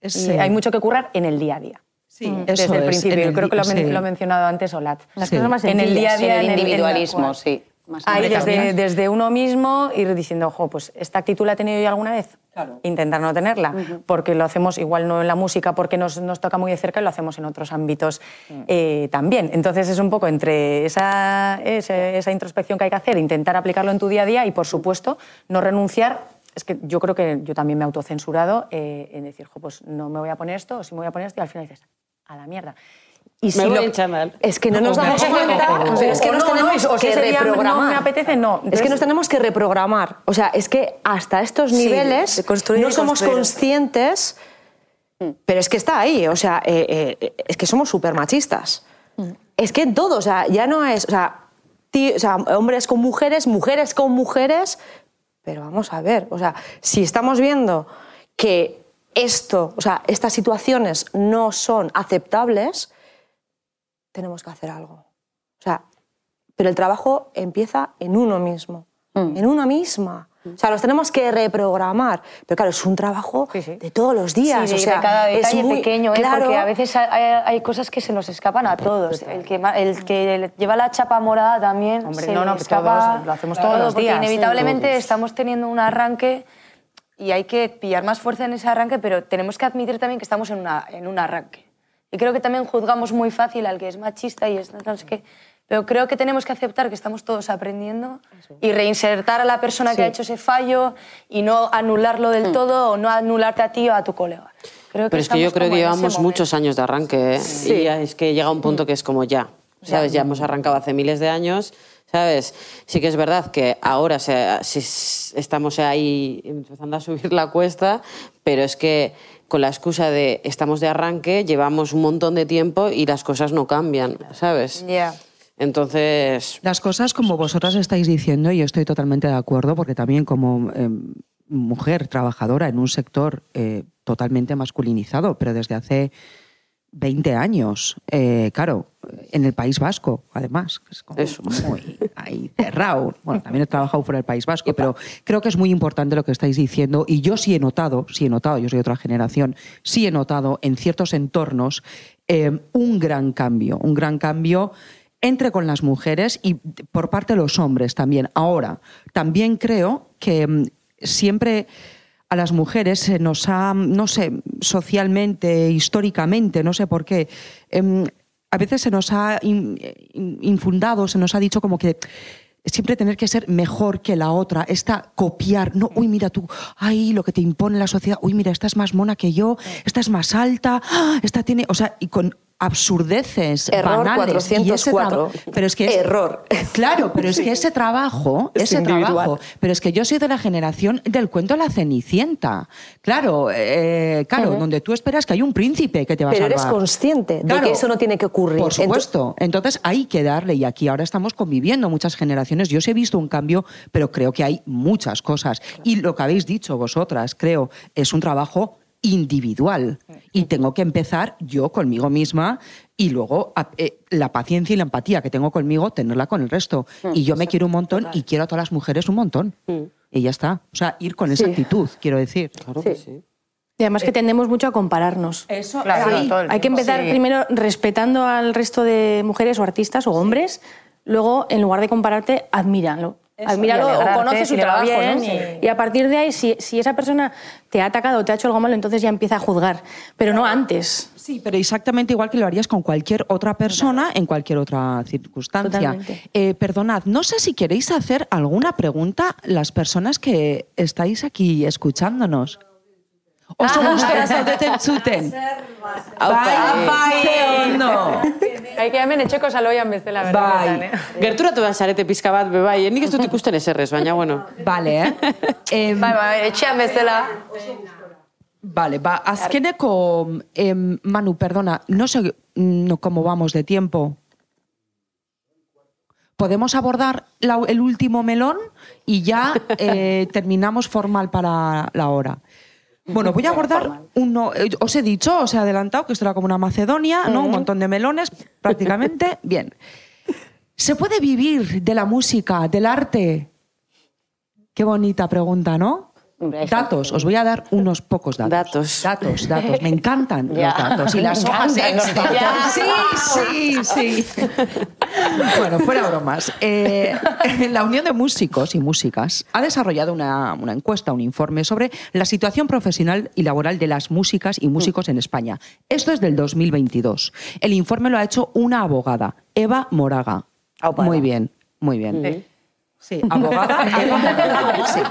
Es, Y eh, hay mucho que currar en el día a día. Sí, Desde eso el principio, yo el creo que lo, men- sí. lo ha mencionado antes Olat. Las Sí. cosas más En el día a día, el en el- en- individualismo, sí. Más Ahí desde, desde uno mismo ir diciendo, ojo, pues esta actitud la he tenido yo alguna vez. Intentar no tenerla, porque lo hacemos igual no en la música porque nos, nos toca muy de cerca y lo hacemos en otros ámbitos eh, también. Entonces es un poco entre esa, esa, esa introspección que hay que hacer, intentar aplicarlo en tu día a día y por supuesto no renunciar. Es que yo creo que yo también me he autocensurado eh, en decir, jo, pues no me voy a poner esto o si me voy a poner esto y al final dices, a la mierda. Y Me voy en chándal. Es que no nos me damos cuenta. es que nos no, tenemos si que no reprogramar. me apetece, no. Es que nos tenemos que reprogramar. O sea, es que hasta estos Sí, niveles construir no somos conscientes, pero es que está ahí. O sea, eh, eh, es que somos súper machistas. Es que en todo, o sea, ya no es. O sea, o sea, hombres con mujeres, mujeres con mujeres. Pero vamos a ver, o sea, si estamos viendo que esto, o sea, estas situaciones no son aceptables, tenemos que hacer algo. O sea, pero el trabajo empieza en uno mismo, Mm. en una misma. O sea, los tenemos que reprogramar. Pero claro, es un trabajo Sí, sí. de todos los días. Sí, o sea, de cada es detalle muy pequeño, ¿eh? claro. porque a veces hay, hay cosas que se nos escapan a todos. El que, el que lleva la chapa morada también Hombre, se no, le no, escapa todos, lo hacemos todos todo, los porque días. inevitablemente Todos. estamos teniendo un arranque y hay que pillar más fuerza en ese arranque, pero tenemos que admitir también que estamos en, una, en un arranque. Y creo que también juzgamos muy fácil al que es machista y es no sé qué. Pero creo que tenemos que aceptar que estamos todos aprendiendo y reinsertar a la persona que ha hecho ese fallo y no anularlo Mm. del todo o no anularte a ti o a tu colega. Creo Pero es que yo creo que llevamos muchos años de arranque, ¿eh? Y ya es que llega un punto que es como ya, ¿sabes? Ya hemos arrancado hace miles de años, ¿sabes? Sí que es verdad que ahora se- sí estamos ahí empezando a subir la cuesta, pero es que con la excusa de estamos de arranque, llevamos un montón de tiempo y las cosas no cambian, ¿sabes? Ya. Entonces, Las cosas como vosotras estáis diciendo, y yo estoy totalmente de acuerdo, porque también como eh, mujer trabajadora en un sector eh, totalmente masculinizado, pero desde hace 20 años, eh, claro, en el País Vasco, además, es como Eso. muy ahí cerrado. Bueno, también he trabajado fuera del País Vasco, pero creo que es muy importante lo que estáis diciendo, y yo sí he notado, sí he notado, yo soy de otra generación, sí he notado en ciertos entornos eh, un gran cambio, un gran cambio entre con las mujeres y por parte de los hombres también. Ahora, también creo que mm, siempre las mujeres se nos ha, no sé, socialmente, históricamente, no sé por qué, em, a veces se nos ha in- in- infundado, se nos ha dicho como que siempre tener que ser mejor que la otra, esta copiar, no, uy, mira tú, ay, lo que te impone la sociedad, uy, mira, esta es más mona que yo, esta es más alta, ¡ah! esta tiene, o sea, y con absurdeces Error banales y ese 404. traba- pero es que es- Error. claro pero es que ese trabajo Es ese individual. trabajo pero es que yo soy de la generación del cuento La Cenicienta claro eh, claro donde tú esperas que hay un príncipe que te va Pero a eres salvar consciente de que eso no tiene que ocurrir. por supuesto. Entonces hay que darle, y aquí ahora estamos conviviendo muchas generaciones. Yo os he visto un cambio, pero creo que hay muchas cosas. Y lo que habéis dicho vosotras, creo, es un trabajo individual. Y tengo que empezar yo conmigo misma y luego a- eh, la paciencia y la empatía que tengo conmigo, tenerla con el resto. Y yo me quiero un montón y quiero a todas las mujeres un montón. Y ya está. O sea, ir con esa Sí. actitud, quiero decir. Claro que sí. Y además que tendemos mucho a compararnos. Eso, Claro, Hay que empezar Sí. primero respetando al resto de mujeres o artistas o hombres, luego en lugar de compararte, admíralo. Admíralo o conoce su si le va trabajo, bien ¿no? y- Y a partir de ahí, si, si esa persona te ha atacado o te ha hecho algo malo, entonces ya empieza a juzgar, pero no antes. Sí, pero exactamente igual que lo harías con cualquier otra persona en cualquier otra circunstancia. Eh, perdonad, no sé si queréis hacer alguna pregunta las personas que estáis aquí escuchándonos. Oso gustora zaudeten zuten. Bai, ze ondo. Hai que hemen etxeko saloian bezala berdinetan, Bai. eh? Gerturatu da zarete pizka bat, be bai, nik ez dut ikusten eserrez, baina bueno. Vale, eh? Em, Bai, bai, etxean bezala. Vale, va. Azkeneko, em, Manu, perdona, no sé mm, cómo vamos de tiempo. Podemos abordar la- el último melón y ya eh, terminamos formal para la hora. Bueno, voy a abordar uno. eh, Os he dicho, os he adelantado que esto era como una Macedonia, ¿no? Un montón de melones, prácticamente. Bien. ¿Se puede vivir de la música, del arte? Qué bonita pregunta, ¿no? Datos, os voy a dar unos pocos datos. Datos. Datos, datos. Me encantan los datos. Y las hojas. Sí, sí, sí. bueno, fuera bromas. Eh, la Unión de Músicos y Músicas ha desarrollado una, una encuesta, un informe sobre la situación profesional y laboral de las músicas y músicos en España. Esto es del 2022. El informe lo ha hecho una abogada, Eva Moraga. Muy bien, muy bien. Sí, abogada Eva Moraga. sí.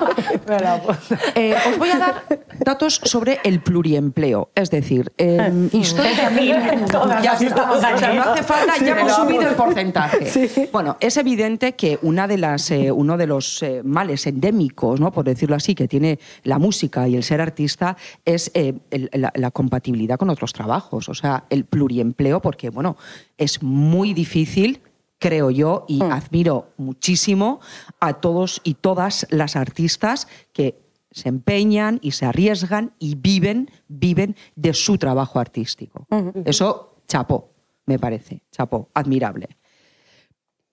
Eh, os voy a dar datos sobre el pluriempleo, es decir, eh, históricamente ya estamos aquí. O sea, no hace falta, ya hemos subido el porcentaje. Bueno, es evidente que una de las, eh, uno de los eh, males endémicos, ¿no? por decirlo así, que tiene la música y el ser artista es eh, el- la, la compatibilidad con otros trabajos, o sea, el pluriempleo, porque bueno, es muy difícil creo yo, y admiro muchísimo a todos y todas las artistas que se empeñan y se arriesgan y viven, viven de su trabajo artístico. Eso, chapó, me parece, chapó, admirable.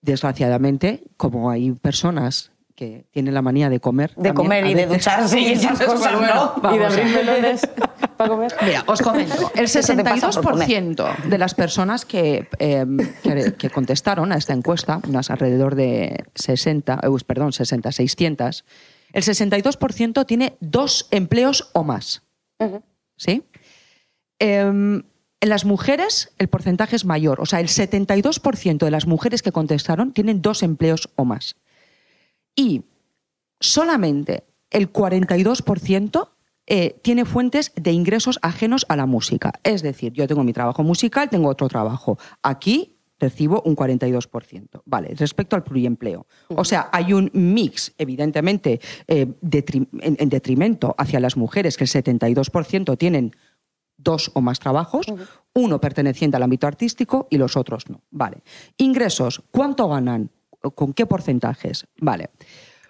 Desgraciadamente, como hay personas que tienen la manía de comer. De también, comer y de ducharse y esas pues cosas, bueno, ¿no? y de abrir melones para comer. Mira, os comento. El Eso te pasa por comer. 62% de las personas que, eh, que, que contestaron a esta encuesta, unas alrededor de 60, eh, perdón, 60, 600, el 62% tiene dos empleos o más. ¿Sí? Em, en las mujeres el porcentaje es mayor, o sea, el 72% de las mujeres que contestaron tienen dos empleos o más. Y solamente el 42% eh, tiene fuentes de ingresos ajenos a la música. Es decir, yo tengo mi trabajo musical, tengo otro trabajo. Aquí recibo un 42%. Vale, respecto al pluriempleo. O sea, hay un mix, evidentemente, eh, en, en detrimento hacia las mujeres, que el 72% tienen dos o más trabajos, uno perteneciente al ámbito artístico y los otros no. Vale. Ingresos, ¿cuánto ganan? ¿Con qué porcentajes? Vale.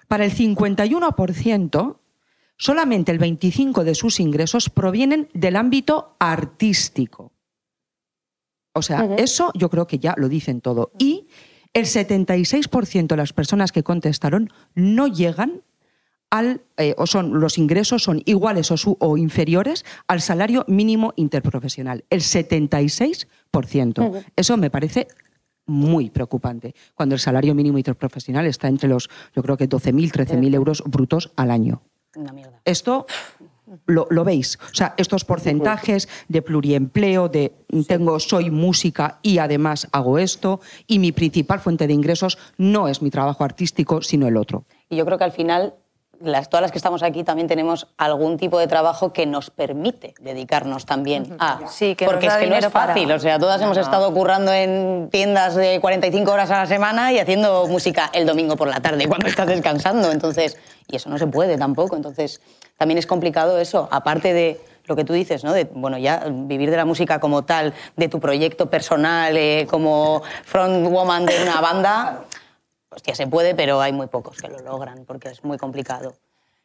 Para el 51%, solamente el 25% de sus ingresos provienen del ámbito artístico. O sea, eso yo creo que ya lo dicen todo. Y el 76% de las personas que contestaron no llegan al, eh, o son, los ingresos son iguales o, su- o inferiores al salario mínimo interprofesional. El 76%. Eso me parece muy preocupante. Cuando el salario mínimo interprofesional está entre los, yo creo que 12.000, 13.000 euros brutos al año. Una mierda. Esto lo, lo veis. O sea, estos porcentajes de pluriempleo, de tengo, soy música y además hago esto, y mi principal fuente de ingresos no es mi trabajo artístico, sino el otro. Y yo creo que al final las, todas las que estamos aquí también tenemos algún tipo de trabajo que nos permite dedicarnos también a... Sí, que porque es que no es dinero para- fácil, o sea, todas hemos estado currando en tiendas de 45 horas a la semana y haciendo música el domingo por la tarde cuando estás descansando, entonces, y eso no se puede tampoco, entonces también es complicado eso, aparte de lo que tú dices, ¿no? De, bueno, ya vivir de la música como tal, de tu proyecto personal, eh, como frontwoman de una banda, hostia, se puede, pero hay muy pocos que lo logran porque es muy complicado.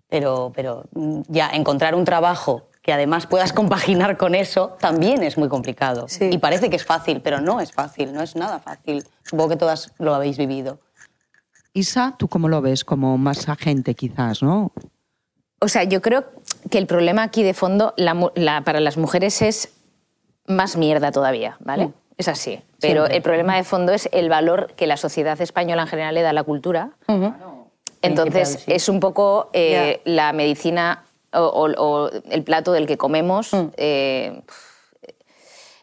Pero, pero mm, ya encontrar un trabajo que además puedas compaginar con eso también es muy complicado. Sí. Y parece que es fácil, pero no es fácil, no es nada fácil. Supongo que todas lo habéis vivido. Isa, ¿tú cómo lo ves? Como más agente quizás, ¿no? O sea, yo creo que el problema aquí de fondo la la- para las mujeres es más mierda todavía, ¿vale? Es así. Pero el problema de fondo es el valor que la sociedad española en general le da a la cultura. Entonces, es un poco eh, la medicina o, o- o el plato del que comemos. eh,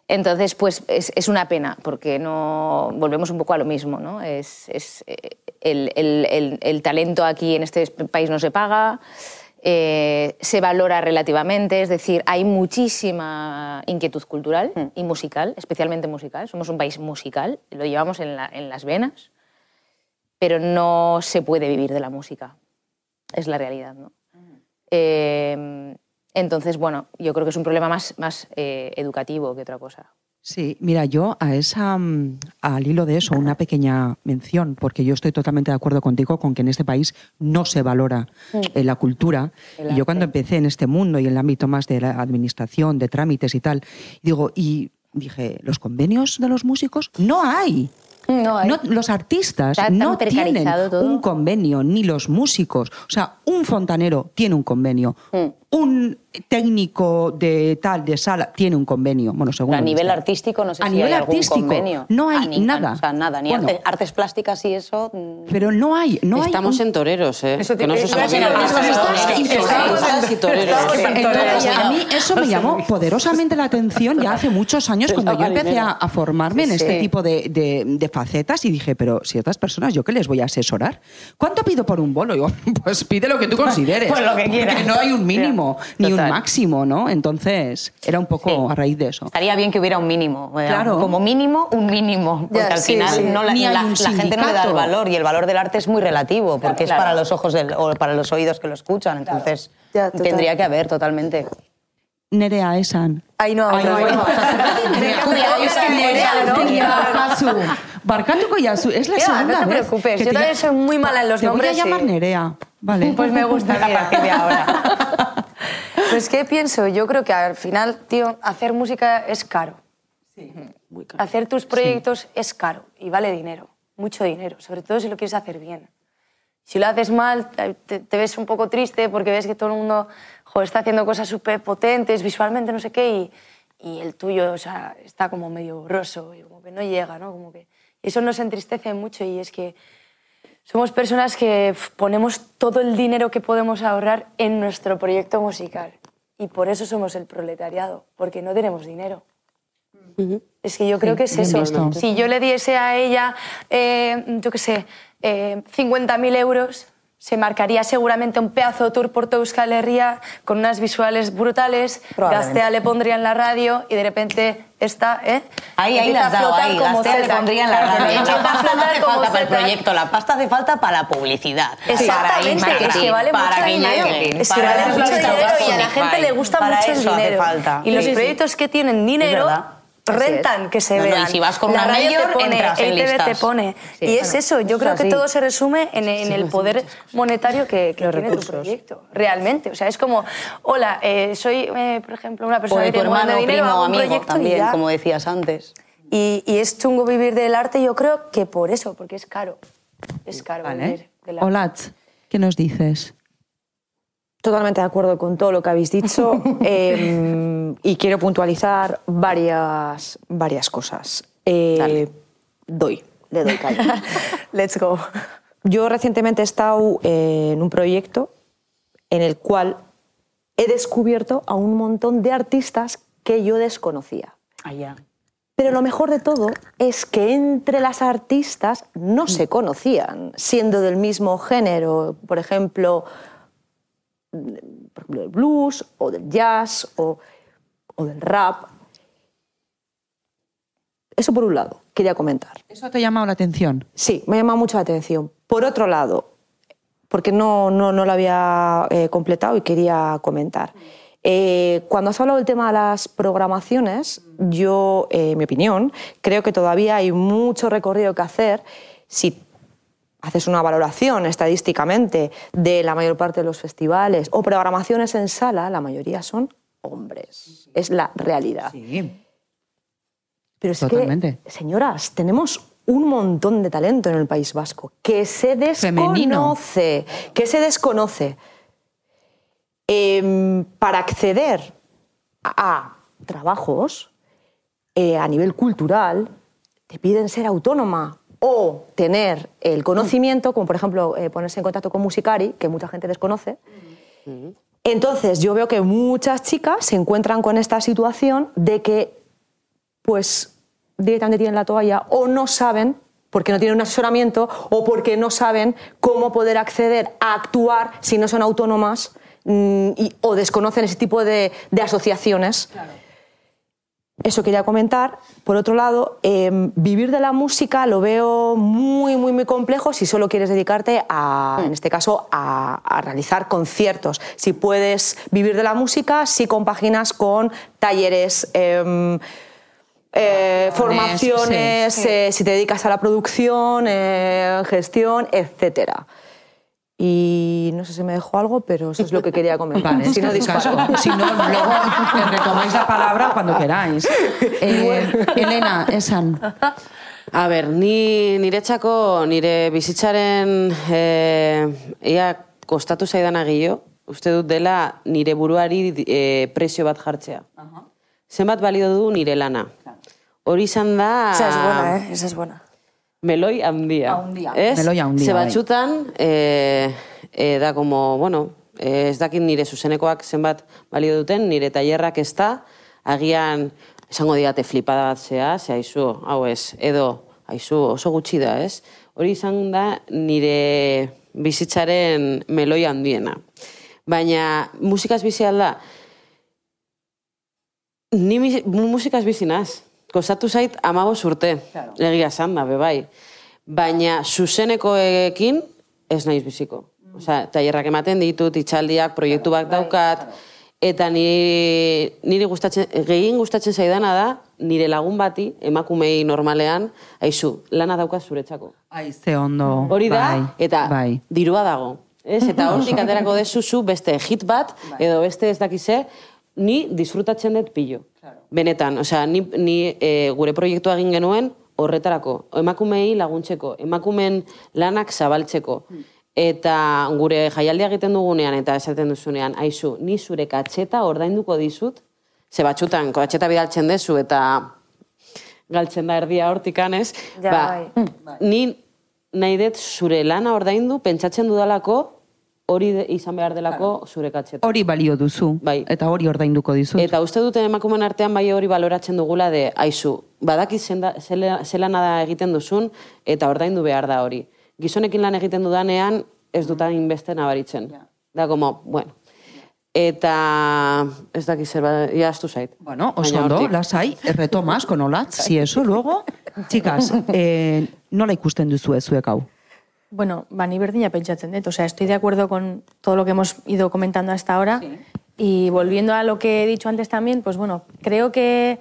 entonces, pues es, es una pena, porque no volvemos un poco a lo mismo. ¿no? Es, es, eh, el, el- el- el talento aquí en este país no se paga, eh, se valora relativamente, es decir, hay muchísima inquietud cultural y musical, especialmente musical. Somos un país musical, lo llevamos en, la- en las venas, pero no se puede vivir de la música. Es la realidad. ¿no? Eh, entonces, bueno, yo creo que es un problema más, más eh, educativo que otra cosa. Sí, mira, yo a esa, mm, al hilo de eso, una pequeña mención, porque yo estoy totalmente de acuerdo contigo con que en este país no se valora eh, la cultura. y yo cuando empecé en este mundo y en el ámbito más de la administración, de trámites y tal, digo, y dije, ¿los convenios de los músicos? No hay. No hay. No, los artistas no tienen todo. un convenio, ni los músicos. O sea, un fontanero tiene un convenio, Mm. Un técnico de tal, de sala, tiene un convenio. Bueno, según a el nivel artístico no sé A si nivel hay algún artístico, convenio. no hay A ni- nada. O sea, nada, ni Bueno. arte- artes plásticas y eso... mm, Pero no hay, no hay Estamos un- en toreros, ¿eh? Eso que no se en Entonces, a mí eso me llamó poderosamente la atención ya hace muchos años cuando yo empecé a, a formarme en este tipo de, de- de facetas y dije, pero si estas personas, ¿yo qué les voy a asesorar? ¿Cuánto pido por un bolo? Pues pide lo que tú consideres. Pues lo que quieras. No hay un mínimo ni un máximo, ¿no? Entonces, era un poco Sí. a raíz de eso. Estaría bien que hubiera un mínimo. eh, Claro. Como mínimo, un mínimo. Porque Ya, al sí, final sí. no la, Ni hay la- un la gente no le da el valor y el valor del arte es muy relativo porque es Claro. para los ojos del- o para los oídos que lo escuchan. Entonces, Ya, tendría que haber totalmente. Nerea esan. Ahí no, no, no, es que Nerea, barkatu. Barkatuko yazu, es la segunda no te vez preocupes, yo te también soy muy mala en los te nombres. voy a llamar Nerea, ¿vale? Pues me gusta A partir de ahora. Pues, ¿qué pienso? Yo creo que al final, tío, hacer música es caro. Muy caro. Hacer tus proyectos es caro y vale dinero, mucho dinero, sobre todo si lo quieres hacer bien. Si lo haces mal, te, te ves un poco triste porque ves que todo el mundo joder, está haciendo cosas súper potentes, visualmente, no sé qué, y, y el tuyo o sea, está como medio borroso y como que no llega, ¿no? Como que eso nos entristece mucho y es que somos personas que ponemos todo el dinero que podemos ahorrar en nuestro proyecto musical y por eso somos el proletariado, porque no tenemos dinero. Es que yo creo que es eso. visto. Si yo le diese a ella, eh, yo qué sé, eh, 50.000 euros, se marcaría seguramente un pedazo tour por toda Euskal Herria con unas visuales brutales. Gastea le pondría en la radio y de repente está, ¿eh? Ahí, ahí las dado, ahí. Gastea le pondría en la radio. La pasta no hace falta para el proyecto, la pasta hace falta para la publicidad. Exactamente, Para es que vale para mucho dinero. Es que para vale mucho dinero y a la gente le gusta mucho el dinero. Y los proyectos que tienen dinero. Rentan que se No, no, y vean. si vas con la una radio mayor, te pone, en te pone. Sí, y es eso, yo creo que todo se resume en, en el poder monetario que, que tiene tu proyecto. Realmente, o sea, es como, hola, eh, soy, eh, por ejemplo, una O persona de que tu tiene hermano, de dinero, primo, hago un amigo proyecto y también, ya. como decías antes. Y, y es chungo vivir del arte, yo creo que por eso, porque es caro. Es caro vivir del arte. Olatz, ¿qué nos dices? Totalmente de acuerdo con todo lo que habéis dicho eh, y quiero puntualizar varias, varias cosas. Eh, doy, le doy caña. Let's go. Yo recientemente he estado eh, en un proyecto en el cual he descubierto a un montón de artistas que yo desconocía. Allá. Pero lo mejor de todo es que entre las artistas no se conocían, siendo del mismo género. Por ejemplo, por ejemplo, del blues o del jazz o, o del rap. Eso por un lado, quería comentar. ¿Eso te ha llamado la atención? Sí, me ha llamado mucho la atención. Por otro lado, porque no, no, no lo había eh, completado y quería comentar. Eh, cuando has hablado del tema de las programaciones, yo, eh, en mi opinión, creo que todavía hay mucho recorrido que hacer si haces una valoración estadísticamente de la mayor parte de los festivales o programaciones en sala, la mayoría son hombres. Es la realidad. Sí. Pero es Totalmente. que, señoras, tenemos un montón de talento en el País Vasco que se Femenino. desconoce, que se desconoce. Em, para acceder a, a trabajos eh, a nivel cultural, te piden ser autónoma o tener el conocimiento, como por ejemplo eh, ponerse en contacto con Musicari, que mucha gente desconoce. Entonces yo veo que muchas chicas se encuentran con esta situación de que pues directamente tienen la toalla o no saben porque no tienen un asesoramiento o porque no saben cómo poder acceder a actuar si no son autónomas mm, y- o desconocen ese tipo de, de asociaciones. Eso quería comentar. Por otro lado, eh, vivir de la música lo veo muy, muy, muy complejo si solo quieres dedicarte a, en este caso, a, a realizar conciertos. Si puedes vivir de la música, si compaginas con talleres. em, eh, formaciones, sí, sí. eh, si te dedicas a la producción, eh, gestión, etcétera. Y no sé si me dejó algo, pero eso es lo que quería comentar. Vale, si no, disparo. caso. Si no, luego te retomáis la palabra cuando queráis. Eh, Elena, esan. A ber, ni niretzako, nire bizitzaren e, ia kostatu zaidan agio, uste dut dela nire buruari e, presio bat jartzea. Zenbat balio du nire lana. Hori izan da... Esa es buena, ¿eh? Esa es buena. Meloi handia. Handia. Ez? Meloi handia, Ze bai. batzutan, e, e, da como, bueno, e, ez dakit nire zuzenekoak zenbat balio duten, nire tailerrak ez da, agian esango diate flipada bat zea, ze aizu, hau ez, edo, aizu, oso gutxi da, ez? Hori izan da nire bizitzaren meloi handiena. Baina musikaz bizi alda, ni musikaz bizi naz. Kostatu zait amabos urte, egia esan da, bebai. Baina zuzenekoekin ez naiz biziko. Osea, tailerrak ematen ditut, itxaldiak, proiektu bat daukat, eta niri, niri gustatzen, gehien gustatzen zaidana da, nire lagun bati, emakumei normalean, aizu, lana dauka zuretzako. Ai, ze ondo. Hori da, Bai, eta Bai. dirua dago. Ez? Eta hortik aterako dezuzu beste hit bat, edo beste ez dakize, ni disfrutatzen dut pilo. Benetan, osea, ni, ni e, gure proiektua egin genuen horretarako, emakumei laguntzeko, emakumen lanak zabaltzeko. Eta gure jaialdia egiten dugunean eta esaten duzunean, aizu, ni zure katxeta ordainduko dizut, ze batxutan katxeta bidaltzen dezu eta galtzen da erdia hortikan, ez? Ja, ba, bai. ni nahi dut zure lana ordaindu, pentsatzen dudalako, hori izan behar delako zure katxeta. Hori balio duzu. Bai. Eta hori ordainduko dizut. Eta uste dute emakumen artean bai hori baloratzen dugula de, aizu, badaki zenda, zela, zelana da egiten duzun, eta ordaindu behar da hori. Gizonekin lan egiten dudanean, ez dutan inbeste nabaritzen. Da, como, bueno. Eta, ez daki zer, ba, ya astu zait. Bueno, oso ondo, lasai, retomas, con Olatz, si eso, luego. Chicas, eh, nola ikusten duzu zuek hau? Bueno, ba, ni berdina pentsatzen dut. O sea, estoy de acuerdo con todo lo que hemos ido comentando hasta ahora. Y volviendo a lo que he dicho antes también, pues bueno, creo que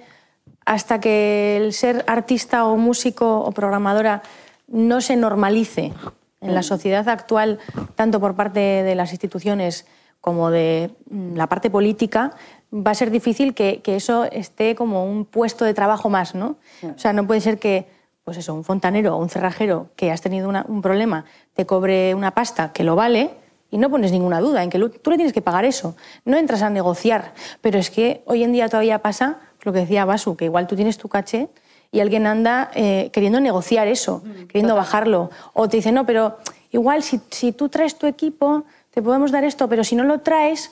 hasta que el ser artista o músico o programadora no se normalice en la sociedad actual, tanto por parte de las instituciones como de mm, la parte política, va a ser difícil que, que eso esté como un puesto de trabajo más, ¿no? O sea, no puede ser que, pues eso, un fontanero o un cerrajero que has tenido una- un problema te cobre una pasta que lo vale y no pones ninguna duda en que lo- tú le tienes que pagar eso. No entras a negociar. Pero es que hoy en día todavía pasa lo que decía Basu, que igual tú tienes tu caché y alguien anda eh, queriendo negociar eso, queriendo bajarlo. O te dice, no, pero igual si, si tú traes tu equipo, te podemos dar esto, pero si no lo traes,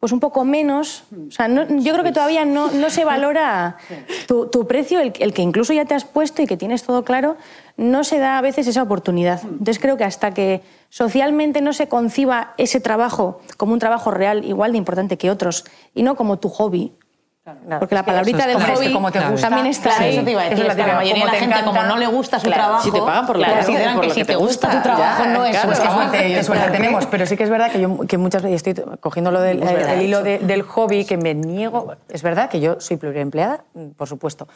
pues un poco menos. O sea, no- yo creo que todavía no, no se valora tu, tu precio, el, el que incluso ya te has puesto y que tienes todo claro, no se da a veces esa oportunidad. Entonces creo que hasta que socialmente no se conciba ese trabajo como un trabajo real, igual de importante que otros, y no como tu hobby. Porque la palabrita del Hombre, es que hobby como te gusta, también está Claro, ahí. eso te iba a decir. Es que la mayoría de la gente, como no le gusta su claro, trabajo, si te pagan por lo que consideran por que lo si que te te gusta tu gusta, trabajo ya, no es claro. suerte, suerte tenemos, pero sí que es verdad que, yo, que muchas veces estoy cogiendo lo del el- el hilo de- del hobby, que me niego. Es verdad que yo soy pluriempleada, por supuesto.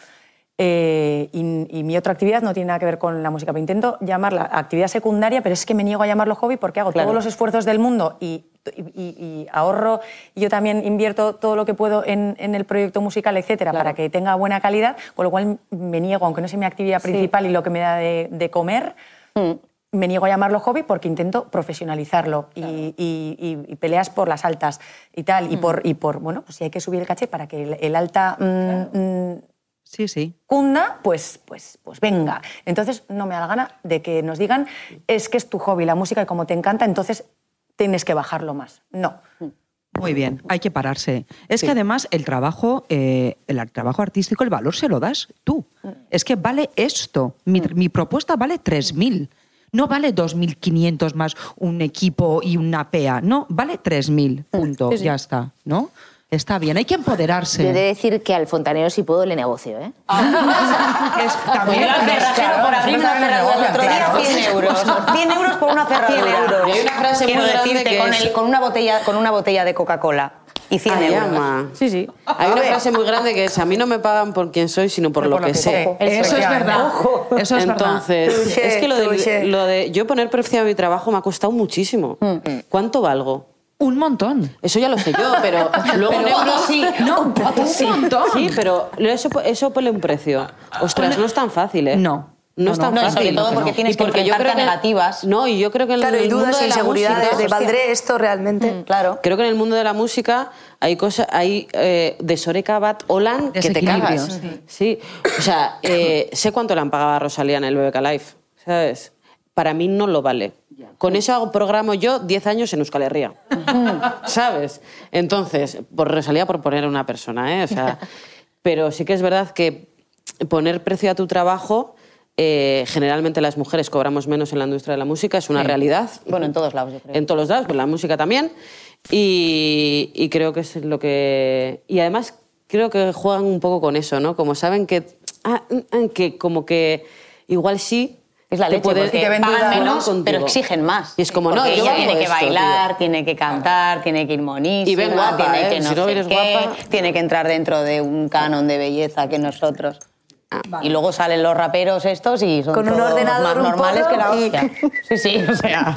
Eh, y, y mi otra actividad no tiene nada que ver con la música, pero intento llamarla actividad secundaria, pero es que me niego a llamarlo hobby porque hago Claro. todos los esfuerzos del mundo y, y- y- y ahorro, y yo también invierto todo lo que puedo en, en el proyecto musical, etcétera, para que tenga buena calidad, con lo cual me niego, aunque no sea mi actividad principal y lo que me da de, de comer, me niego a llamarlo hobby porque intento profesionalizarlo y, y- y- y peleas por las altas y tal, y, por, y por, bueno, pues si hay que subir el caché para que el, el alta mm, mm, Sí, sí. cunda, pues, pues, pues venga. Entonces no me da la gana de que nos digan es que es tu hobby la música y como te encanta, entonces tienes que bajarlo más. No. Muy bien, hay que pararse. Es que además el trabajo, eh, el trabajo artístico, el valor se lo das tú. Es que vale esto. Mi, mi propuesta vale 3.000. No vale 2.500 más un equipo y una PEA. No, vale 3.000. Punto. Ya está. ¿No? Está bien, hay que empoderarse. Yo he de decir que al fontanero si puedo le negocio, ¿eh? Es- también- al cerrajero por abrir una cerradura el otro día 100 euros. 100 euros por una cerradura. Y hay una frase muy Quiero grande decirte, que con, es- el- con una botella, con una botella de Coca-Cola y 100 Ay, euros. ama. Sí, sí. Hay una frase muy grande que es, a mí no me pagan por quien soy, sino por, lo, que, sé. Eso es verdad. Eso es verdad. Entonces, es que lo de, lo de yo poner precio a mi trabajo me ha costado muchísimo. ¿Cuánto valgo? Un montón. Eso ya lo sé yo, pero luego en euros... No, un montón. Sí, pero eso, eso pone un precio. Ostras, no es tan fácil, ¿eh? No. No, es No, tan no, y fácil. sobre todo porque No. tienes Y que porque yo enfrentarte creo que- negativas. No, y yo creo que en Claro, y el mundo dudas de e la inseguridades música, de ¿valdré esto realmente? Claro. Creo que en el mundo de la música hay cosas, hay eh, desoreka bat olan que te cagas. Sí. O sea, eh, sé cuánto le han pagado a Rosalía en el BBK Live, ¿sabes? Para mí no lo vale. Con eso hago programa yo 10 años en Euskal Herria. ¿Sabes? Entonces, por Rosalía por poner a una persona, ¿eh? O sea, pero sí que es verdad que poner precio a tu trabajo, eh, generalmente las mujeres cobramos menos en la industria de la música, es una realidad. Bueno, en todos lados, yo creo. En todos los lados, pero la música también. Y, y creo que es lo que... Y además creo que juegan un poco con eso, ¿no? Como saben que... ah, mm, que como que igual sí... Es la te leche, puede- porque te pagan menos, ¿no? contigo. pero exigen más. Y es como, no, Porque yo ella tiene que esto, bailar, tío. tiene que cantar, tiene que ir monísima, Y ven guapa, tiene ¿eh? que no Si no sé qué, guapa. tiene que entrar dentro de un canon de belleza que nosotros. Y luego salen los raperos estos y son Con un todos ordenador, más un normales que la hostia. Sí, sí, o sea.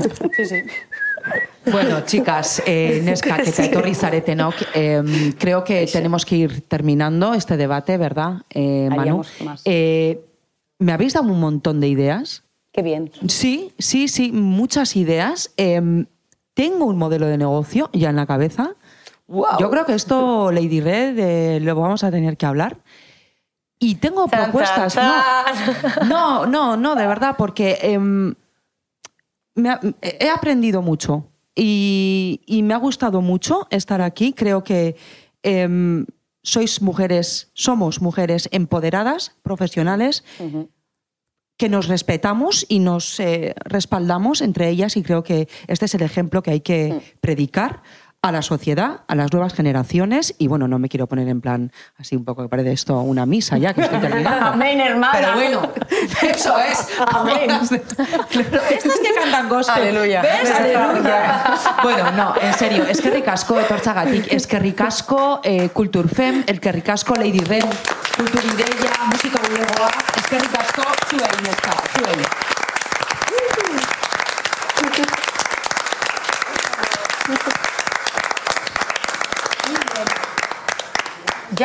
Bueno, chicas, eh, Neska, que te etorri zaretenok, eh, creo que tenemos que ir terminando este debate, ¿verdad, eh, Manu? Eh, ¿Me habéis dado un montón de ideas? Qué bien. Sí, sí, sí, muchas ideas. Eh, tengo un modelo de negocio ya en la cabeza. Yo creo que esto, Lady Red, eh, lo vamos a tener que hablar. Y tengo Tan, propuestas. tan, No, no, no, no, de verdad, porque em, me ha- he aprendido mucho y, y me ha gustado mucho estar aquí. Creo que em, sois mujeres, somos mujeres empoderadas, profesionales, que nos respetamos y nos eh, respaldamos entre ellas y creo que este es el ejemplo que hay que predicar a la sociedad, a las nuevas generaciones y bueno, no me quiero poner en plan así un poco que parece esto una misa ya que estoy terminando. Amén, hermana. Pero bueno, eso es. Amén. Claro, estos que cantan gospel. Aleluya. ¿Ves? Aleluya. Bueno, no, en serio, es que ricasco etortzagatik, es que ricasco eh, Kulturfem, el que ricasco Lady Ren, Kulturideia, musika bulegoa, es que ricasco zuei, zuei.